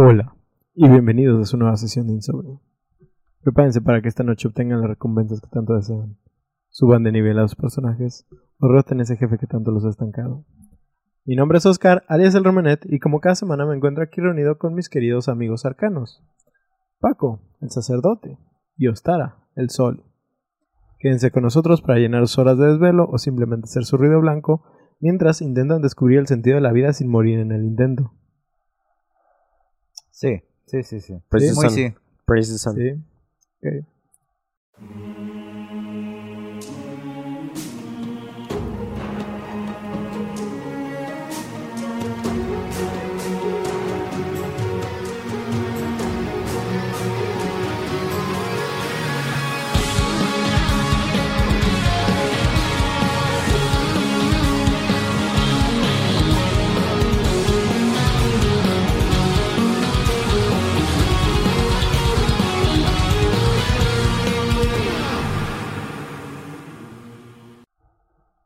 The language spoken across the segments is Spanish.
Hola y bienvenidos a su nueva sesión de Insomnio. Prepárense para que esta noche obtengan las recompensas que tanto desean, suban de nivel a sus personajes o roten ese jefe que tanto los ha estancado. Mi nombre es Oscar, alias el Romanet, y como cada semana me encuentro aquí reunido con mis queridos amigos arcanos. Paco, el sacerdote, y Ostara, el sol. Quédense con nosotros para llenar sus horas de desvelo o simplemente hacer su ruido blanco mientras intentan descubrir el sentido de la vida sin morir en el intento. Sí, sí, sí, sí. Praise the Muy sí. ¿Sí?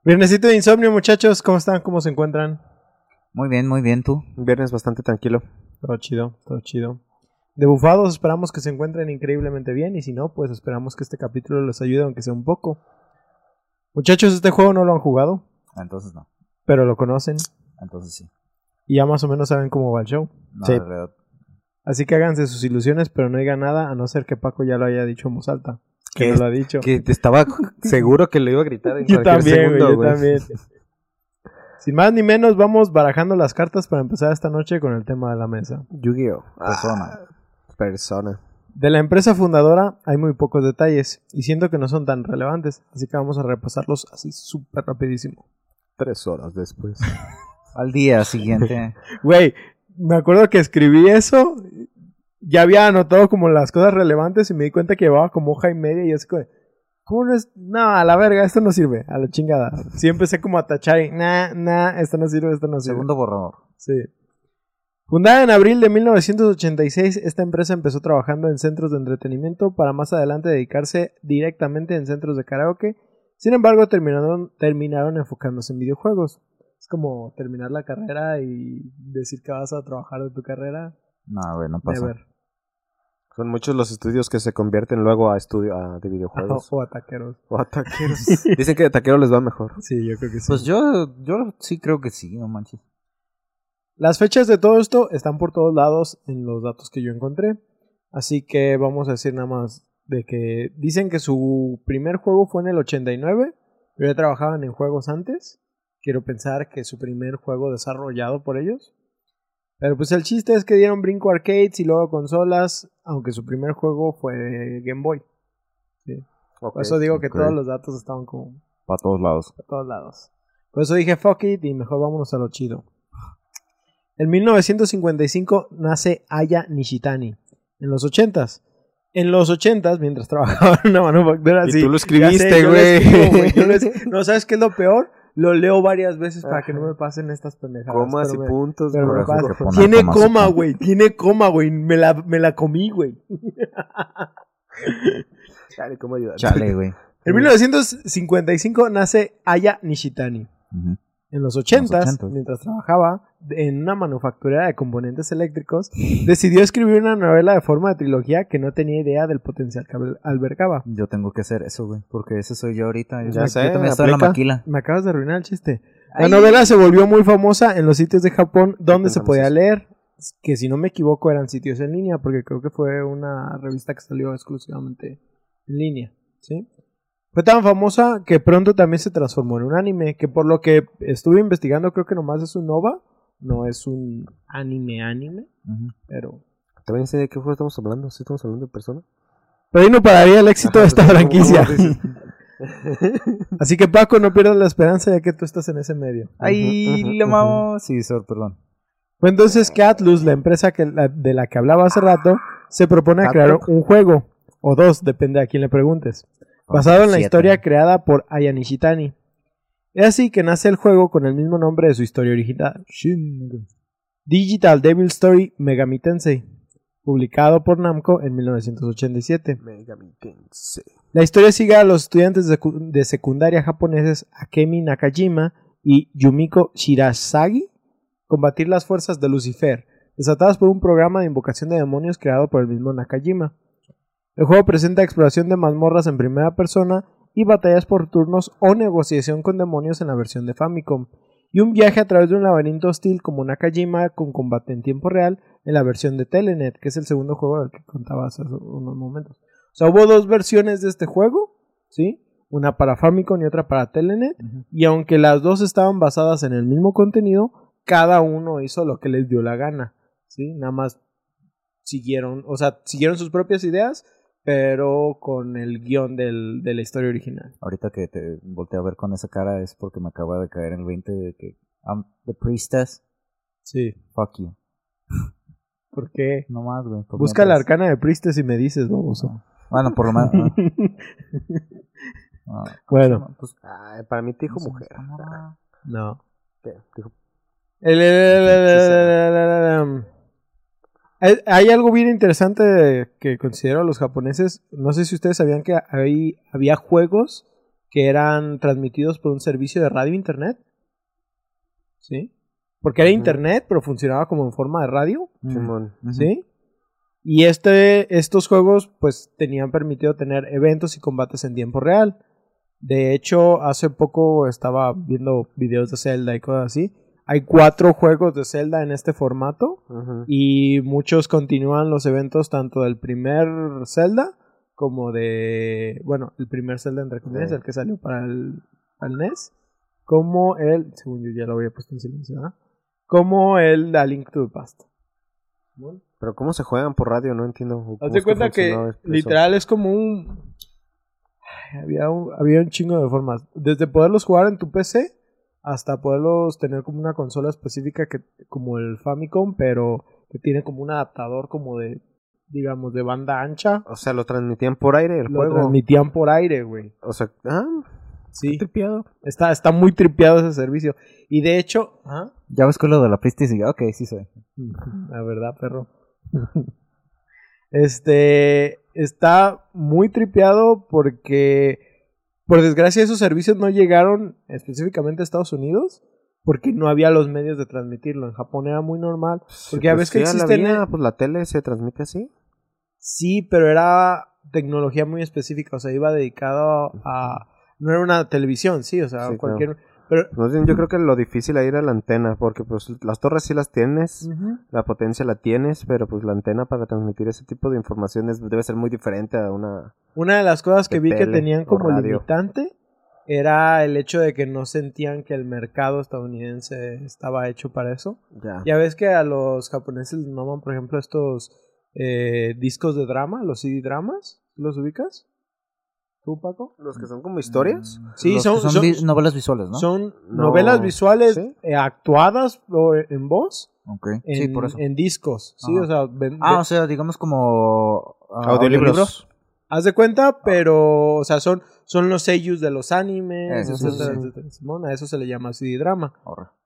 Viernesito de insomnio, muchachos, ¿cómo están? ¿Cómo se encuentran? Muy bien, muy bien, tú. Un viernes bastante tranquilo. Todo chido, todo chido. De bufados esperamos que se encuentren increíblemente bien y si no, pues esperamos que este capítulo les ayude aunque sea un poco. Muchachos, este juego no lo han jugado, Entonces no. pero lo conocen Entonces sí. y ya más o menos saben cómo va el show. No, Sí. Así que háganse sus ilusiones, pero no digan nada a no ser que Paco ya lo haya dicho en voz alta. Que ¿Qué? no lo ha dicho. Que te estaba seguro que lo iba a gritar en Yo cualquier también, güey, segundo, yo güey. también. Sin más ni menos, vamos barajando las cartas para empezar esta noche con el tema de la mesa. Yu-Gi-Oh! Persona. Ah, persona. De la empresa fundadora hay muy pocos detalles y siento que no son tan relevantes, así que vamos a repasarlos así súper rapidísimo. Tres horas después. Al día siguiente. Güey, me acuerdo que escribí eso, ya había anotado como las cosas relevantes y me di cuenta que llevaba como hoja y media y así como, ¿cómo no es? No, a la verga, esto no sirve, a la chingada. Sí empecé como a tachar y, nah, nah, esto no sirve, esto no sirve. Segundo borrador. Sí. Fundada en abril de 1986, esta empresa empezó trabajando en centros de entretenimiento para más adelante dedicarse directamente en centros de karaoke. Sin embargo, terminaron, terminaron enfocándose en videojuegos. Es como terminar la carrera y decir que vas a trabajar de tu carrera. No, güey, no pasa. Never. Son muchos los estudios que se convierten luego a estudio a- de videojuegos. O a taqueros. o a taqueros. Dicen que de taquero les va mejor. Sí, yo creo que sí. Pues yo, yo sí creo que sí, no manches. Las fechas de todo esto están por todos lados en los datos que yo encontré. Así que vamos a decir nada más de que dicen que su primer juego fue en el 89, pero ya trabajaban en juegos antes. Quiero pensar que su primer juego desarrollado por ellos. Pero pues el chiste es que dieron brinco a arcades y luego consolas, aunque su primer juego fue de Game Boy. Ok. Por eso digo que todos los datos estaban como Para todos lados. todos lados. Por eso dije fuck it y mejor vámonos a lo chido. En 1955 nace Aya Nishitani. En los 80s. En los 80s, mientras trabajaba en una manufactura Y así. tú lo escribiste, güey. No, ¿sabes qué es lo peor? Lo leo varias veces para que no me pasen estas pendejadas. Comas y me- puntos. pero me pasa. Tiene coma, güey. Tiene coma, güey. Me la, me la comí, güey. Chale, ¿cómo ayudar? Chale, güey. En 1955 nace Aya Nishitani. Ujú. En los 80, En los 80s. mientras trabajaba en una manufacturera de componentes eléctricos, decidió escribir una novela de forma de trilogía que no tenía idea del potencial que al- albergaba. Yo tengo que hacer eso, güey. Porque ese soy yo ahorita. Yo, Ya yo sé, también estoy en la maquila. Me acabas de arruinar el chiste. La Ay. novela se volvió muy famosa en los sitios de Japón donde se podía leer, que si no me equivoco eran sitios en línea, porque creo que fue una revista que salió exclusivamente en línea, ¿sí? Fue tan famosa que pronto también se transformó en un anime, que por lo que estuve investigando creo que nomás es un OVA, no es un anime anime, Ujú. pero... ¿También sé de qué juego estamos hablando? ¿Sí estamos hablando de persona? Pero ahí no pararía el éxito de esta Ajá, ¿cómo- franquicia. Así que Paco, no pierdas la esperanza ya que tú estás en ese medio. Ay, Ujú, lo amamos. Sí, sor, perdón. Fue entonces que Atlus, la empresa que, la- de la que hablaba hace rato, se propone a crear un juego, o dos, depende a quién le preguntes, basado en la historia creada por Aya Nishitani. Es así que nace el juego con el mismo nombre de su historia original, Digital Devil Story Megami Tensei, publicado por Namco en 1987. Megami Tensei. La historia sigue a los estudiantes de secundaria japoneses Akemi Nakajima y Yumiko Shirasagi combatir las fuerzas de Lucifer, desatadas por un programa de invocación de demonios creado por el mismo Nakajima. El juego presenta exploración de mazmorras en primera persona y batallas por turnos o negociación con demonios en la versión de Famicom, y un viaje a través de un laberinto hostil como Nakajima con combate en tiempo real en la versión de Telenet, que es el segundo juego del que contaba hace unos momentos. O sea, hubo dos versiones de este juego, ¿sí? Una para Famicom y otra para Telenet, y aunque las dos estaban basadas en el mismo contenido, cada uno hizo lo que les dio la gana, ¿sí? Nada más siguieron, o sea, siguieron sus propias ideas, pero con el guion del, de la historia original. Ahorita que te volteé a ver con esa cara es porque me acaba de caer en el 20 de que I'm the priestess, Sí. fuck you. ¿Por qué? No más, güey. Busca la arcana de Priestes y me dices, baboso. Bueno, por lo menos. ah. Ah, ¿cómo Bueno. Pues, Ay, para mí te dijo ¿cómo se mujer. No. ¿Qué? Dijo- el- el- el- Hay algo bien interesante que considero los japoneses. No sé si ustedes sabían que hay- había juegos que eran transmitidos por un servicio de radio internet. ¿Sí? Porque era internet, pero funcionaba como en forma de radio. ¿Sí? Y este, estos juegos pues tenían permitido tener eventos y combates en tiempo real. De hecho, hace poco estaba viendo videos de Zelda y cosas así. Hay cuatro juegos de Zelda en este formato y muchos continúan los eventos tanto del primer Zelda como de, bueno, el primer Zelda entre comillas, el que salió para el, para el NES, como el, según yo ya lo había puesto en silencio, ¿verdad? como el A Link to the Past. Pero ¿cómo se juegan por radio? No entiendo. ¿Cómo Haz es de cuenta que literal es como un... Ay, Había un, había un chingo de formas. Desde poderlos jugar en tu PC hasta poderlos tener como una consola específica que como el Famicom, pero que tiene como un adaptador como de, digamos, de banda ancha. O sea, lo transmitían por aire el Lo juego. transmitían por aire, güey. O sea, ah, Sí, tripiado. está, está muy tripeado ese servicio. Y de hecho... ¿ah? Ya ves con lo de la priestess y digo, ok, sí soy. La verdad, perro. Este está muy tripeado porque, por desgracia, esos servicios no llegaron específicamente a Estados Unidos porque no había los medios de transmitirlo. En Japón era muy normal. Porque ya ves que ya la existen. había, pues la tele se transmite así. Sí, pero era tecnología muy específica. O sea, iba dedicado a. No era una televisión, sí, o sea, Sí, cualquier. Pero. Más bien, yo creo que lo difícil ahí era la antena, porque pues las torres sí las tienes, la potencia la tienes, pero pues la antena para transmitir ese tipo de informaciones debe ser muy diferente a una... Una de las cosas que vi que tenían como limitante era el hecho de que no sentían que el mercado estadounidense estaba hecho para eso. Ya. Ya ves que a los japoneses les maman, por ejemplo, estos eh, discos de drama, los CD dramas. ¿Los ubicas? ¿Tú, Paco? Los que son como historias. Sí, Los son- que son, son- vi- novelas visuales, ¿no? Son No. novelas visuales ¿Sí? eh, actuadas o en voz Ok. en, sí, por eso. en discos. Sí, o sea, ven- Ah, o sea, digamos como... ah, Audiolibros. haz de cuenta, pero, o sea, son, son los sellos de los animes, Eso, sí, etcétera, sí. etcétera. Simón, a eso se le llama CD drama.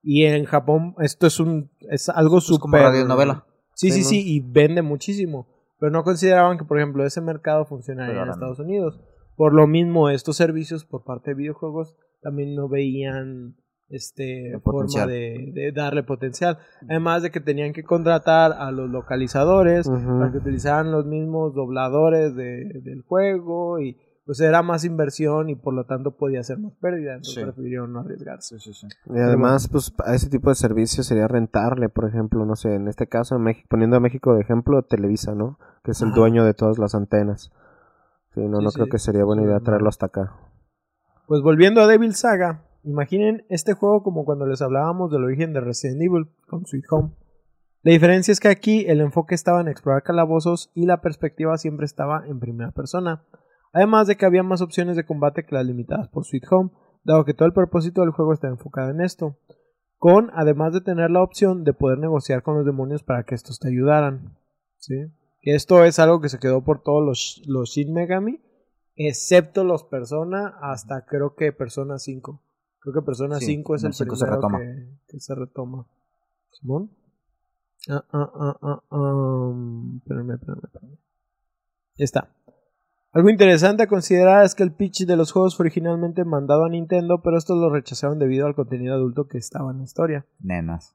Y en Japón esto es un es algo Es súper como radionovela. Sí, sí, Sí, sí, y vende muchísimo. Pero no consideraban que, por ejemplo, ese mercado funcionaría Pero en. Estados Unidos. Por lo mismo, estos servicios por parte de videojuegos también no veían este forma de, de darle potencial. Además de que tenían que contratar a los localizadores para que utilizaran los mismos dobladores de- del juego y pues era más inversión y por lo tanto podía ser más pérdida. Entonces Sí. prefirieron no arriesgarse. Sí, sí, sí. Y además, pues a ese tipo de servicios sería rentarle, por ejemplo, no sé, en este caso, en México, poniendo a México de ejemplo, Televisa, ¿no? Que es el Ajá. dueño de todas las antenas. Sí, no, Sí, no sí, creo que sería buena idea traerlo hasta acá. Pues volviendo a Devil Saga, imaginen este juego como cuando les hablábamos del origen de Resident Evil con Sweet Home. La diferencia es que aquí el enfoque estaba en explorar calabozos y la perspectiva siempre estaba en primera persona. Además de que había más opciones de combate que las limitadas por Sweet Home, dado que todo el propósito del juego está enfocado en esto. Con, además de tener la opción de poder negociar con los demonios para que estos te ayudaran. ¿Sí? Que esto es algo que se quedó por todos los, los Shin Megami, excepto los Persona, hasta creo que Persona 5. Creo que Persona Sí, 5 es el el 5 se primero retoma. Que, que se retoma. ¿Simón? Ah, ah, ah, ah, ah, espérame, espérame, espérame. Ya está. Algo interesante a considerar es que el pitch de los juegos fue originalmente mandado a Nintendo, pero estos lo rechazaron debido al contenido adulto que estaba en la historia. Nenas.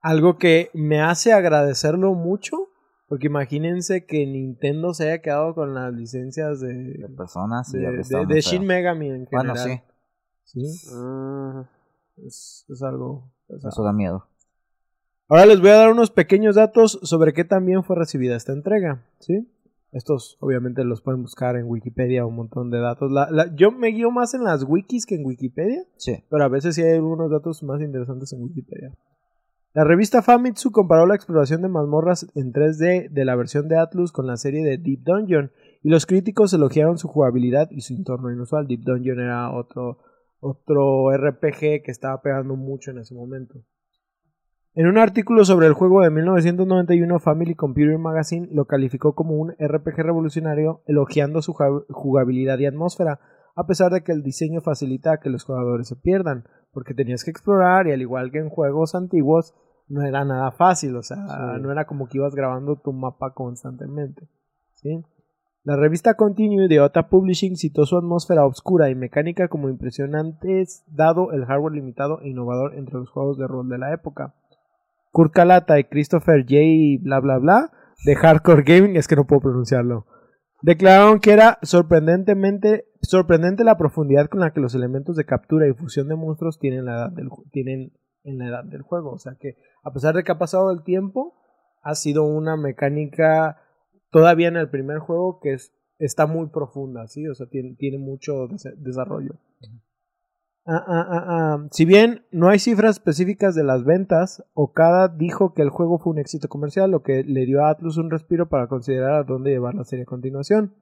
Algo que me hace agradecerlo mucho, porque imagínense que Nintendo se haya quedado con las licencias de, De personas y de, Shin. Megami en general. Bueno, sí, Sí, Mm, es, es algo pesado. eso da miedo. Ahora les voy a dar unos pequeños datos sobre qué también fue recibida esta entrega, ¿sí? Estos obviamente los pueden buscar en Wikipedia, un montón de datos. La- la- yo me guío más en las wikis que en Wikipedia, Sí. pero a veces sí hay algunos datos más interesantes en Wikipedia. La revista Famitsu comparó la exploración de mazmorras en 3D de la versión de Atlus con la serie de Deep Dungeon y los críticos elogiaron su jugabilidad y su entorno inusual. Deep Dungeon era otro, otro RPG que estaba pegando mucho en ese momento. En un artículo sobre el juego de 1991, Family Computer Magazine lo calificó como un RPG revolucionario, elogiando su jugabilidad y atmósfera, a pesar de que el diseño facilita que los jugadores se pierdan, porque tenías que explorar y al igual que en juegos antiguos, no era nada fácil, o sea, Sí. no era como que ibas grabando tu mapa constantemente. ¿sí? La revista Continue de Ota Publishing citó su atmósfera oscura y mecánica como impresionantes, dado el hardware limitado e innovador entre los juegos de rol de la época. Kurt Kalata y Christopher J. bla bla bla de Hardcore Gaming, es que no puedo pronunciarlo, declararon que era sorprendentemente sorprendente la profundidad con la que los elementos de captura y fusión de monstruos tienen, la edad del, tienen en la edad del juego. O sea que a pesar de que ha pasado el tiempo, ha sido una mecánica todavía en el primer juego que es, está muy profunda, ¿sí? O sea, tiene, tiene mucho desarrollo. Ah, ah, ah, ah. Si bien no hay cifras específicas de las ventas, Okada dijo que el juego fue un éxito comercial, lo que le dio a Atlus un respiro para considerar a dónde llevar la serie a continuación.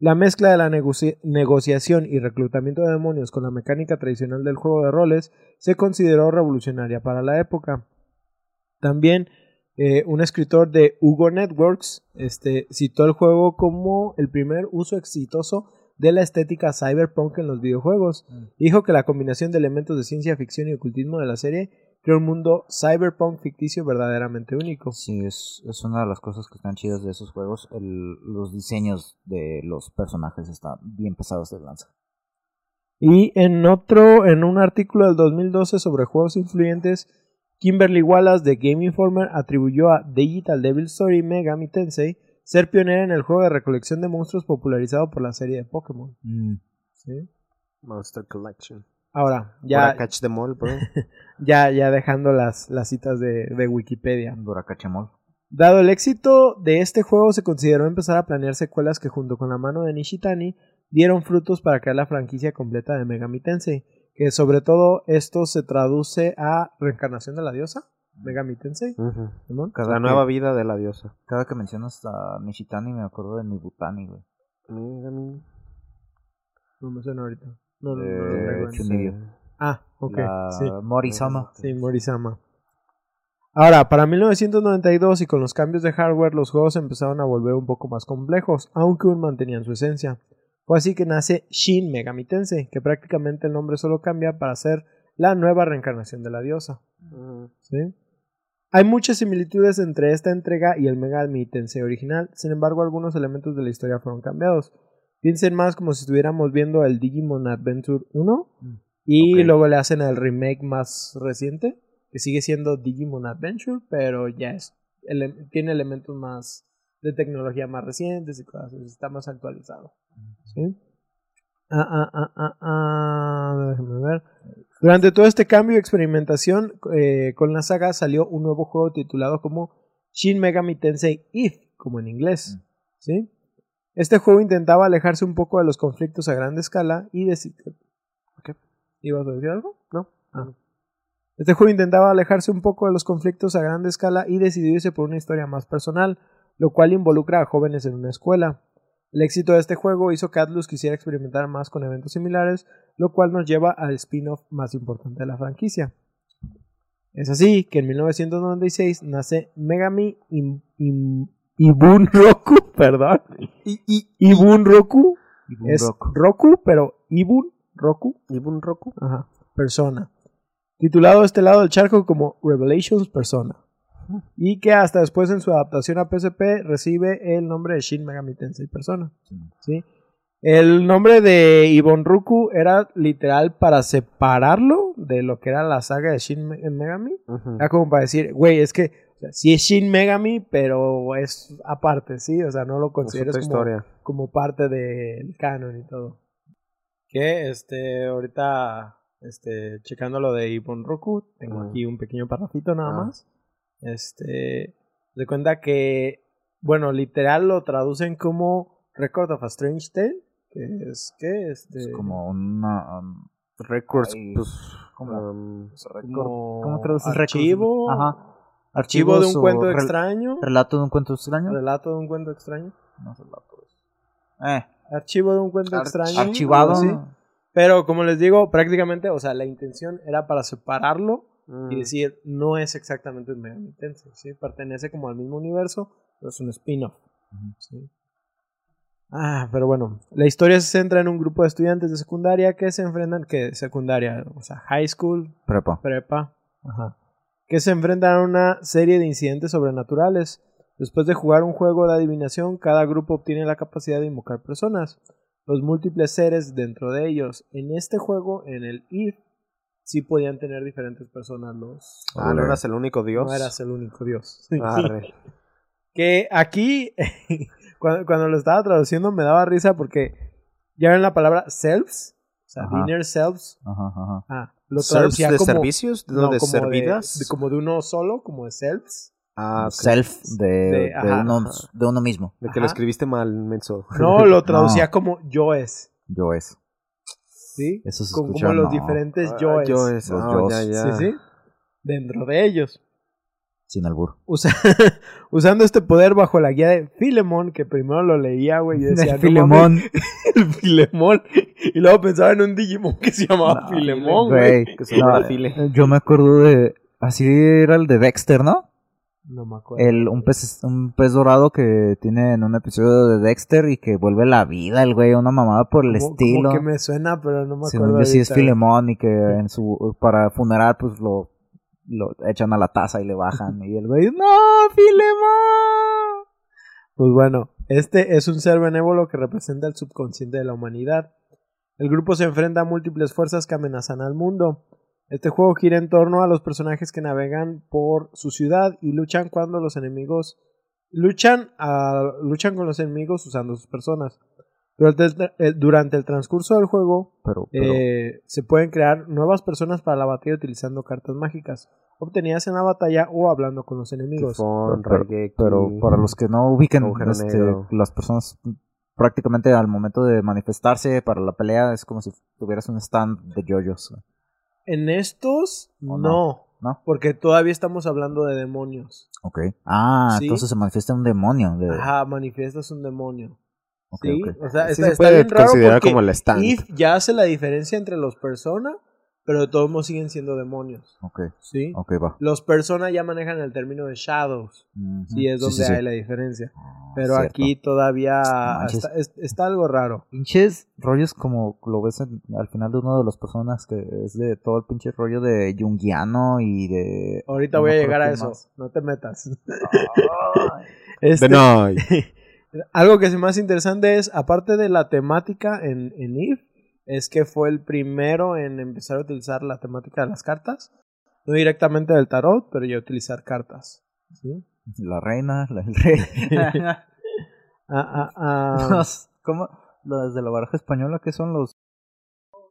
La mezcla de la negoci- negociación y reclutamiento de demonios con la mecánica tradicional del juego de roles se consideró revolucionaria para la época. También eh, un escritor de Hugo Networks este, citó el juego como el primer uso exitoso de la estética cyberpunk en los videojuegos. Dijo que la combinación de elementos de ciencia ficción y ocultismo de la serie un mundo cyberpunk ficticio verdaderamente único. Sí, es, es una de las cosas que están chidas de esos juegos. El- los diseños de los personajes están bien pesados de lanza. Y en otro, en un artículo del 2012 sobre juegos influyentes, Kimberly Wallace de Game Informer atribuyó a Digital Devil Story Megami Tensei ser pionera en el juego de recolección de monstruos popularizado por la serie de Pokémon. ¿sí? Monster Collection. Ahora, Ya. ya, bro. ya, ya dejando las, las citas de, de Wikipedia. Durakachemol. Dado el éxito de este juego, se consideró empezar a planear secuelas que junto con la mano de Nishitani dieron frutos para crear la franquicia completa de Megami Tensei, que sobre todo esto se traduce a reencarnación de la diosa, Megami Tensei. Cada La que- nueva vida de la diosa. Cada que mencionas a Nishitani me acuerdo de mi Butani, güey. Megami. No me suena ahorita. No, no, no, no Eh, Chunibyo. Ah, ok. La Sí. Morisama. Sí, Morisama. Ahora, para 1992 y con los cambios de hardware, los juegos empezaron a volver un poco más complejos, aunque aún mantenían su esencia. Fue así que nace Shin Megami Tensei, que prácticamente el nombre solo cambia para ser la nueva reencarnación de la diosa. ¿sí? Hay muchas similitudes entre esta entrega y el Megami Tensei original, sin embargo algunos elementos de la historia fueron cambiados. Piensen más como si estuviéramos viendo el Digimon Adventure 1 y Ok. luego le hacen el remake más reciente, que sigue siendo Digimon Adventure, pero ya es ele- tiene elementos más de tecnología más recientes y cosas está más actualizado. ¿sí? Ah, ah, ah, ah, ah, déjame ver. Durante todo este cambio y experimentación eh, con la saga salió un nuevo juego titulado como Shin Megami Tensei If, como en inglés. ¿sí? Este juego intentaba alejarse un poco de los conflictos a gran escala y. ¿Qué? ¿Ibas a decir algo? No. Ah. Este juego intentaba alejarse un poco de los conflictos a gran escala y decidió irse por una historia más personal, lo cual involucra a jóvenes en una escuela. El éxito de este juego hizo que Atlus quisiera experimentar más con eventos similares, lo cual nos lleva al spin-off más importante de la franquicia. Es así que en 1996 nace Megami Ibun Roku, perdón. Ibun Roku Ibun es Roku. Roku, pero Ibun Roku Ibun Roku. Ajá, Persona. Titulado este lado del charco como Revelations Persona. Y que hasta después en su adaptación a PSP recibe el nombre de Shin Megami Tensei Persona. ¿sí? El nombre de Ibon Ruku era literal para separarlo de lo que era la saga de Shin Me- Megami. Era como para decir, güey, es que o sea, sí es Shin Megami, pero es aparte, ¿sí? O sea, no lo otra como, historia. como parte del canon y todo. Que, este, ahorita, este, checando lo de Ibon Roku, tengo aquí un pequeño parrafito nada Ah. más. Este, de cuenta que, bueno, literal lo traducen como Record of a Strange Tale, que es, ¿qué? Este, Es como una... um, Records, Ay, pues. ¿cómo? um, como ¿Cómo traduces records? archivo, Ajá. Archivo de un cuento rel- extraño, ¿Relato de un cuento extraño? relato de un cuento extraño, No es relato. Eh, archivo de un cuento extraño, archivado. así. Pero como les digo, prácticamente, o sea, la intención era para separarlo mm, y decir, no es exactamente un Megami Tensei, ¿sí? Pertenece como al mismo universo, pero es un spin-off. ¿sí? Ah, pero bueno, la historia se centra en un grupo de estudiantes de secundaria que se enfrentan, que secundaria, o sea, high school, Prepa. prepa, ajá, que se enfrentan a una serie de incidentes sobrenaturales. Después de jugar un juego de adivinación, cada grupo obtiene la capacidad de invocar personas, los múltiples seres dentro de ellos. En este juego, en el IF, sí podían tener diferentes personas los... Ah, no eras el único dios. No eras el único dios. Arre. Que aquí, cuando, cuando lo estaba traduciendo, me daba risa porque ya ven la palabra selves, o sea, Ajá. inner selves. Ajá, ajá. Ah, lo ¿Servs traducía de como, servicios? ¿De, no, de como servidas? de- como de uno solo, como de selves. Ah. Self de, De- de, ajá, uno, ajá. de uno mismo. De que lo escribiste mal, menso. No, lo traducía como yo es. Yo es. ¿Sí? Eso se como, escucha, como los diferentes Ah, yo es. yo es. Los ah, ya, ya. Sí, sí. Dentro de ellos. Sin albur. Usa- usando este poder bajo la guía de Filemón, que primero lo leía, güey. Yo decía, El "No mames, Filemón. el Filemón. Y luego pensaba en un Digimon que se llamaba No, Filemón, güey. Que se llama no, File. Yo me acuerdo de. Así era el de Dexter, ¿no? No me acuerdo. El, un, pez, un pez dorado que tiene en un episodio de Dexter y que vuelve la vida el güey, una mamada por el Como- estilo. Como que me suena, pero no me acuerdo. yo sí es. Filemón y que en su para funeral pues lo, lo echan a la taza y le bajan y el güey, ¡No, Filemón! Pues bueno, este es un ser benévolo que representa el subconsciente de la humanidad. El grupo se enfrenta a múltiples fuerzas que amenazan al mundo. Este juego gira en torno a los personajes que navegan por su ciudad y luchan cuando los enemigos luchan, a- luchan con los enemigos usando sus personas. Durante el, tra- eh, durante el transcurso del juego Pero, pero eh, se pueden crear nuevas personas para la batalla utilizando cartas mágicas obtenidas en la batalla o hablando con los enemigos. Tifón, Pero- Raigeki. pero para los que no ubiquen este, las personas prácticamente al momento de manifestarse para la pelea es como si tuvieras un stand de yoyos. En estos, ¿O no, no? ¿No? Porque todavía estamos hablando de demonios. Ok. Ah, Sí. entonces se manifiesta un demonio. De... Ajá, manifiestas un demonio. Ok, sí, ok. o sea, Sí está, se está puede bien raro considerar porque como el stand. If ya hace la diferencia entre los persona, pero de todos modos siguen siendo demonios. Ok, Sí. ok, va. Los persona ya manejan el término de shadows. Ujú. Sí, es donde sí, sí. hay la diferencia. Ah, Pero cierto. aquí todavía está, es- está algo raro. Pinches rollos como lo ves en- al final de uno de las personas que es de todo el pinche rollo de Jungiano y de... Ahorita no voy a llegar a eso. más. No te metas. Ay. Este- De no. Algo que es más interesante es, aparte de la temática en, en If, es que fue el primero en empezar a utilizar la temática de las cartas. No directamente del tarot, pero ya utilizar cartas. ¿sí? La reina, la- el rey. Ah, ah, ah. Los- ¿Cómo? Los de la baraja española, ¿qué son los...?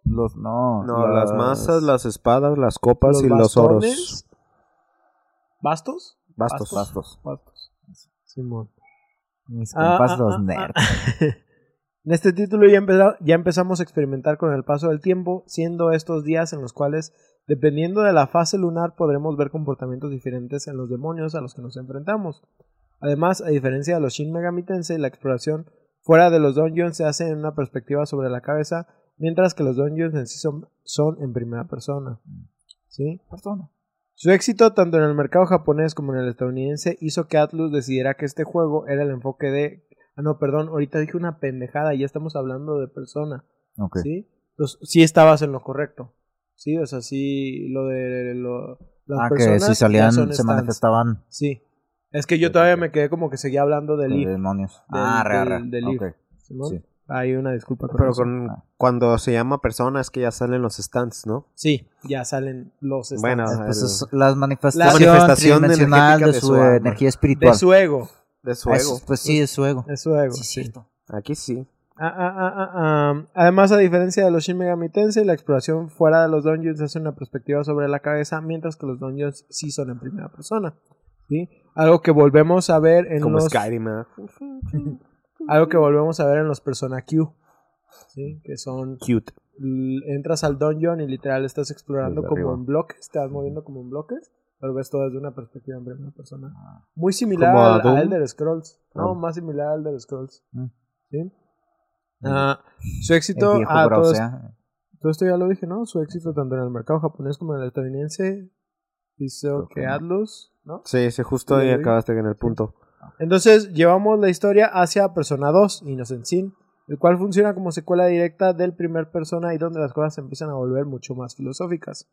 Los, no. No, las masas, las espadas, las copas y los oros. bastones. ¿Bastos? Bastos. Bastos. Bastos. Simón. Mis Ah, compas ah, los ah, nerds. ah. En este título ya, empeza- ya empezamos a experimentar con el paso del tiempo, siendo estos días en los cuales, dependiendo de la fase lunar, podremos ver comportamientos diferentes en los demonios a los que nos enfrentamos. Además, a diferencia de los Shin Megami Tensei, la exploración fuera de los dungeons se hace en una perspectiva sobre la cabeza, mientras que los dungeons en sí son, son en primera persona. ¿Sí? Persona. Su éxito tanto en el mercado japonés como en el estadounidense hizo que Atlus decidiera que este juego era el enfoque de... Ah, no, perdón, ahorita dije una pendejada, ya estamos hablando de persona, Ok. ¿sí? Entonces, sí estabas en lo correcto, ¿sí? O sea, sí, lo de lo, las Ah, que personas si ya salían, se stands. manifestaban Sí. Es que yo todavía me quedé como que seguía hablando del IF, demonios. Del- ah, re, del- re. del. Sí. Hay una disculpa con Pero con, cuando se llama persona es que ya salen los stands, ¿no? Sí, ya salen los stands. Bueno, Es, pues, es las manifestaciones manifestación tridimensional energética de de su energía espiritual. de su ego. de su Ah, ego. es- pues sí, de su ego. De su ego, Sí, sí. cierto. Aquí sí. Ah, ah, ah, ah, ah. Además, a diferencia de los Shin Megami Tensei, la exploración fuera de los dungeons es una perspectiva sobre la cabeza, mientras que los dungeons sí son en primera persona. ¿sí? Algo que volvemos a ver en Como los Skyrim. ¿eh? algo que volvemos a ver en los Persona Q, ¿sí? que son Cute. entras al dungeon y literal estás explorando como arriba. en bloques, estás moviendo como en bloques, pero ves todo desde una perspectiva en primera persona. Muy similar ¿Como a al, a? Elder Scrolls. No, Ah. más similar al Elder Scrolls. Mm. ¿Sí? Ah, su éxito. Ah, todo, esto ya lo dije, ¿no? Su éxito tanto en el mercado japonés como en el estadounidense hizo Creo que. Atlus, ¿no? Sí, sí, justo ahí acabaste en el punto. Entonces llevamos la historia hacia Persona 2, Innocent Sin, el cual funciona como secuela directa del primer Persona y donde las cosas se empiezan a volver mucho más filosóficas.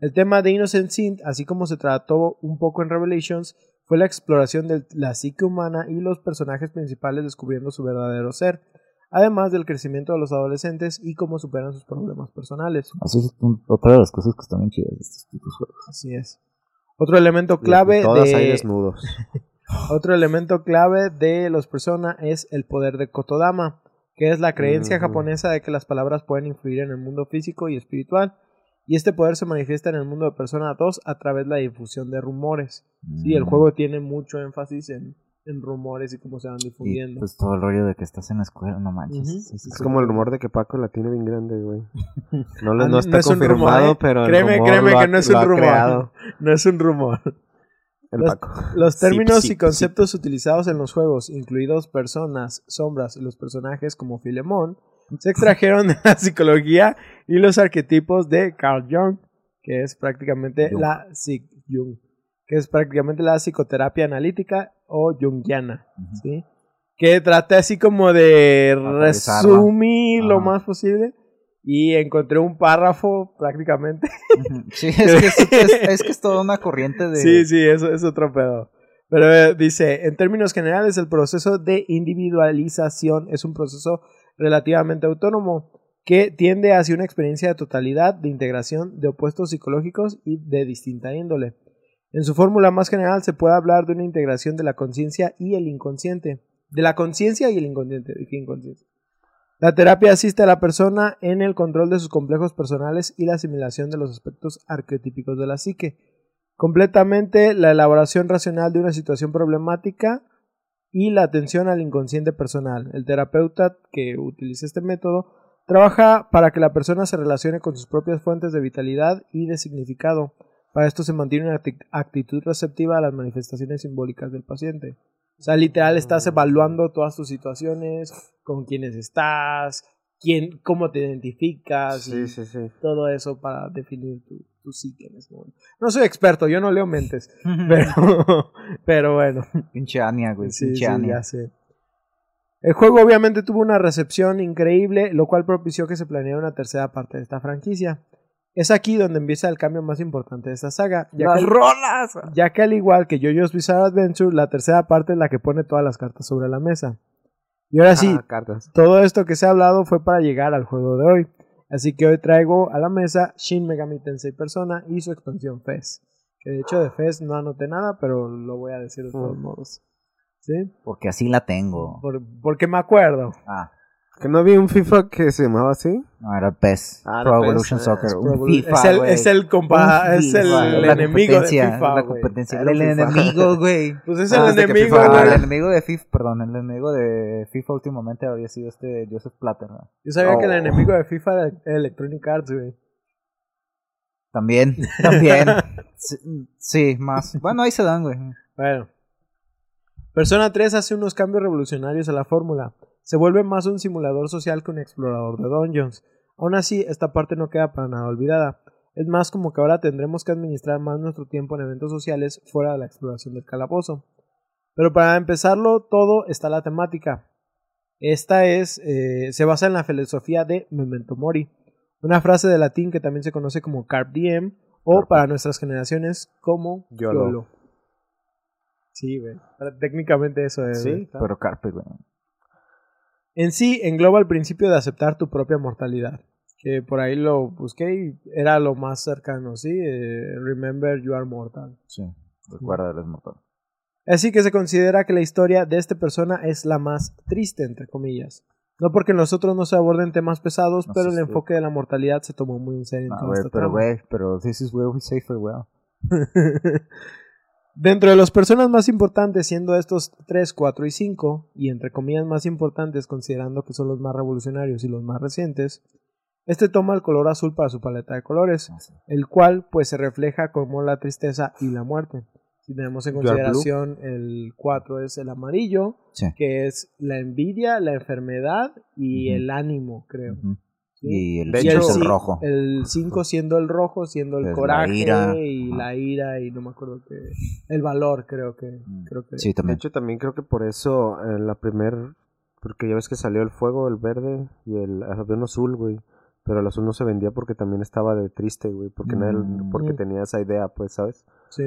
El tema de Innocent Sin, así como se trató un poco en Revelations, fue la exploración de la psique humana y los personajes principales descubriendo su verdadero ser, además del crecimiento de los adolescentes y cómo superan sus problemas personales. Así es un- otra de las cosas que están bien chidas de estos tipos de juegos. Así es. Otro elemento clave Todas de... ahí desnudos. Otro elemento clave de los Persona es el poder de Kotodama, que es la creencia Ujú. japonesa de que las palabras pueden influir en el mundo físico y espiritual, y este poder se manifiesta en el mundo de Persona 2 a través de la difusión de rumores. Sí, el Mm. juego tiene mucho énfasis en, en rumores y cómo se van Y difundiendo. pues todo el rollo de que estás en la escuela, no manches. Ujú. Sí, sí, Es sí. como el rumor de que Paco la tiene bien grande, güey. No, Ah, no está es un rumor, confirmado, ¿eh? pero el Créeme, rumor créeme lo que ha- no es un rumor. creado No es un rumor. El Los- Paco. Los términos y conceptos utilizados en los juegos, incluidos personas, sombras y los personajes como Filemón, se extrajeron de la psicología y los arquetipos de Carl Jung, que es prácticamente Jung. la psic- Jung, que es prácticamente la psicoterapia analítica o junguiana, Ujú. ¿sí? Que trata así como de resumir lo más posible y encontré un párrafo prácticamente. Sí, es que es, es- es que es toda una corriente de... Sí, sí, eso es otro pedo. Pero eh, dice, en términos generales, el proceso de individualización es un proceso relativamente autónomo que tiende hacia una experiencia de totalidad, de integración de opuestos psicológicos y de distinta índole. En su fórmula más general se puede hablar de una integración de la conciencia y el inconsciente. De la conciencia y el inconsciente. dije inconsciencia. La terapia asiste a la persona en el control de sus complejos personales y la asimilación de los aspectos arquetípicos de la psique completamente la elaboración racional de una situación problemática y la atención al inconsciente personal. El terapeuta que utiliza este método trabaja para que la persona se relacione con sus propias fuentes de vitalidad y de significado. Para esto se mantiene una acti- actitud receptiva a las manifestaciones simbólicas del paciente. O sea, literal estás evaluando todas tus situaciones, con quiénes estás, quién, cómo te identificas y Sí, sí, sí. todo eso para definir tu, tu psique en ese momento. No soy experto, yo no leo mentes, pero, pero bueno, Pinche Anya, güey. pinche. El juego obviamente tuvo una recepción increíble, lo cual propició que se planeara una tercera parte de esta franquicia. Es aquí donde empieza el cambio más importante de esta saga, ya ¡Las que, rolas! ya que al igual que JoJo's Bizarre Adventure, la tercera parte es la que pone todas las cartas sobre la mesa. Y ahora sí, Ah, cartas. todo esto que se ha hablado fue para llegar al juego de hoy. Así que hoy traigo a la mesa Shin Megami Tensei Persona y su expansión Fez. Que de hecho de Fez no anoté nada, pero lo voy a decir de todos Mm. modos. ¿Sí? Porque así la tengo. Por- porque me acuerdo. Ah, ¿Que no había un FIFA que se llamaba así? no, era PES. Ah, Pro PES, Evolution eh, Soccer. Es, un Pro- FIFA, es el, es el compa- Un es el, FIFA, el la enemigo de FIFA, La competencia. El FIFA. enemigo, güey. Pues es Ah, el enemigo, FIFA Ah, güey. el enemigo de FIFA, perdón, el enemigo de FIFA últimamente había sido este Joseph Platter. ¿no? Yo sabía que el Oh. enemigo de FIFA era Electronic Arts, güey. También, también. sí, sí, más. Bueno, ahí se dan, güey. Bueno. Persona 3 hace unos cambios revolucionarios a la fórmula. Se vuelve más un simulador social que un explorador de dungeons. Aún así, esta parte no queda para nada olvidada. Es más como que ahora tendremos que administrar más nuestro tiempo en eventos sociales fuera de la exploración del calabozo. Pero para empezarlo todo está la temática. Esta es, eh, se basa en la filosofía de Memento Mori, una frase de latín que también se conoce como Carpe Diem o para nuestras generaciones como YOLO. YOLO. Sí, güey. Técnicamente eso es. Sí, güey. Pero Carpe, güey. En sí, engloba el principio de aceptar tu propia mortalidad. Que por ahí lo busqué y era lo más cercano, ¿sí? Eh, remember you are mortal. Sí, recuerda, eres mortal. Así que se considera que la historia de esta persona es la más triste, entre comillas. No porque en los otros no se aborden temas pesados, No, pero el enfoque de la mortalidad se tomó muy en serio en Ah, toda güey, esta pero güey, pero this is where we say farewell. Dentro de las personas más importantes, siendo estos 3, 4 y 5, y entre comillas más importantes considerando que son los más revolucionarios y los más recientes, este toma el color azul para su paleta de colores, Ah, el cual pues se refleja como la tristeza y la muerte. Si tenemos en consideración el 4 es el amarillo, Sí. que es la envidia, la enfermedad y el ánimo, creo. Y el De cinco hecho- es el rojo. El 5 siendo el rojo, siendo el la coraje ira. y Ajá. la ira y no me acuerdo que el valor creo que Mm. creo que Sí, De también. hecho, también creo que por eso en la primer... Porque ya ves que salió el fuego, el verde y el había uno azul, güey. Pero el azul no se vendía porque también estaba de triste, güey. Porque, nadie- Mm. porque Mm. tenía esa idea, pues, ¿sabes? sí.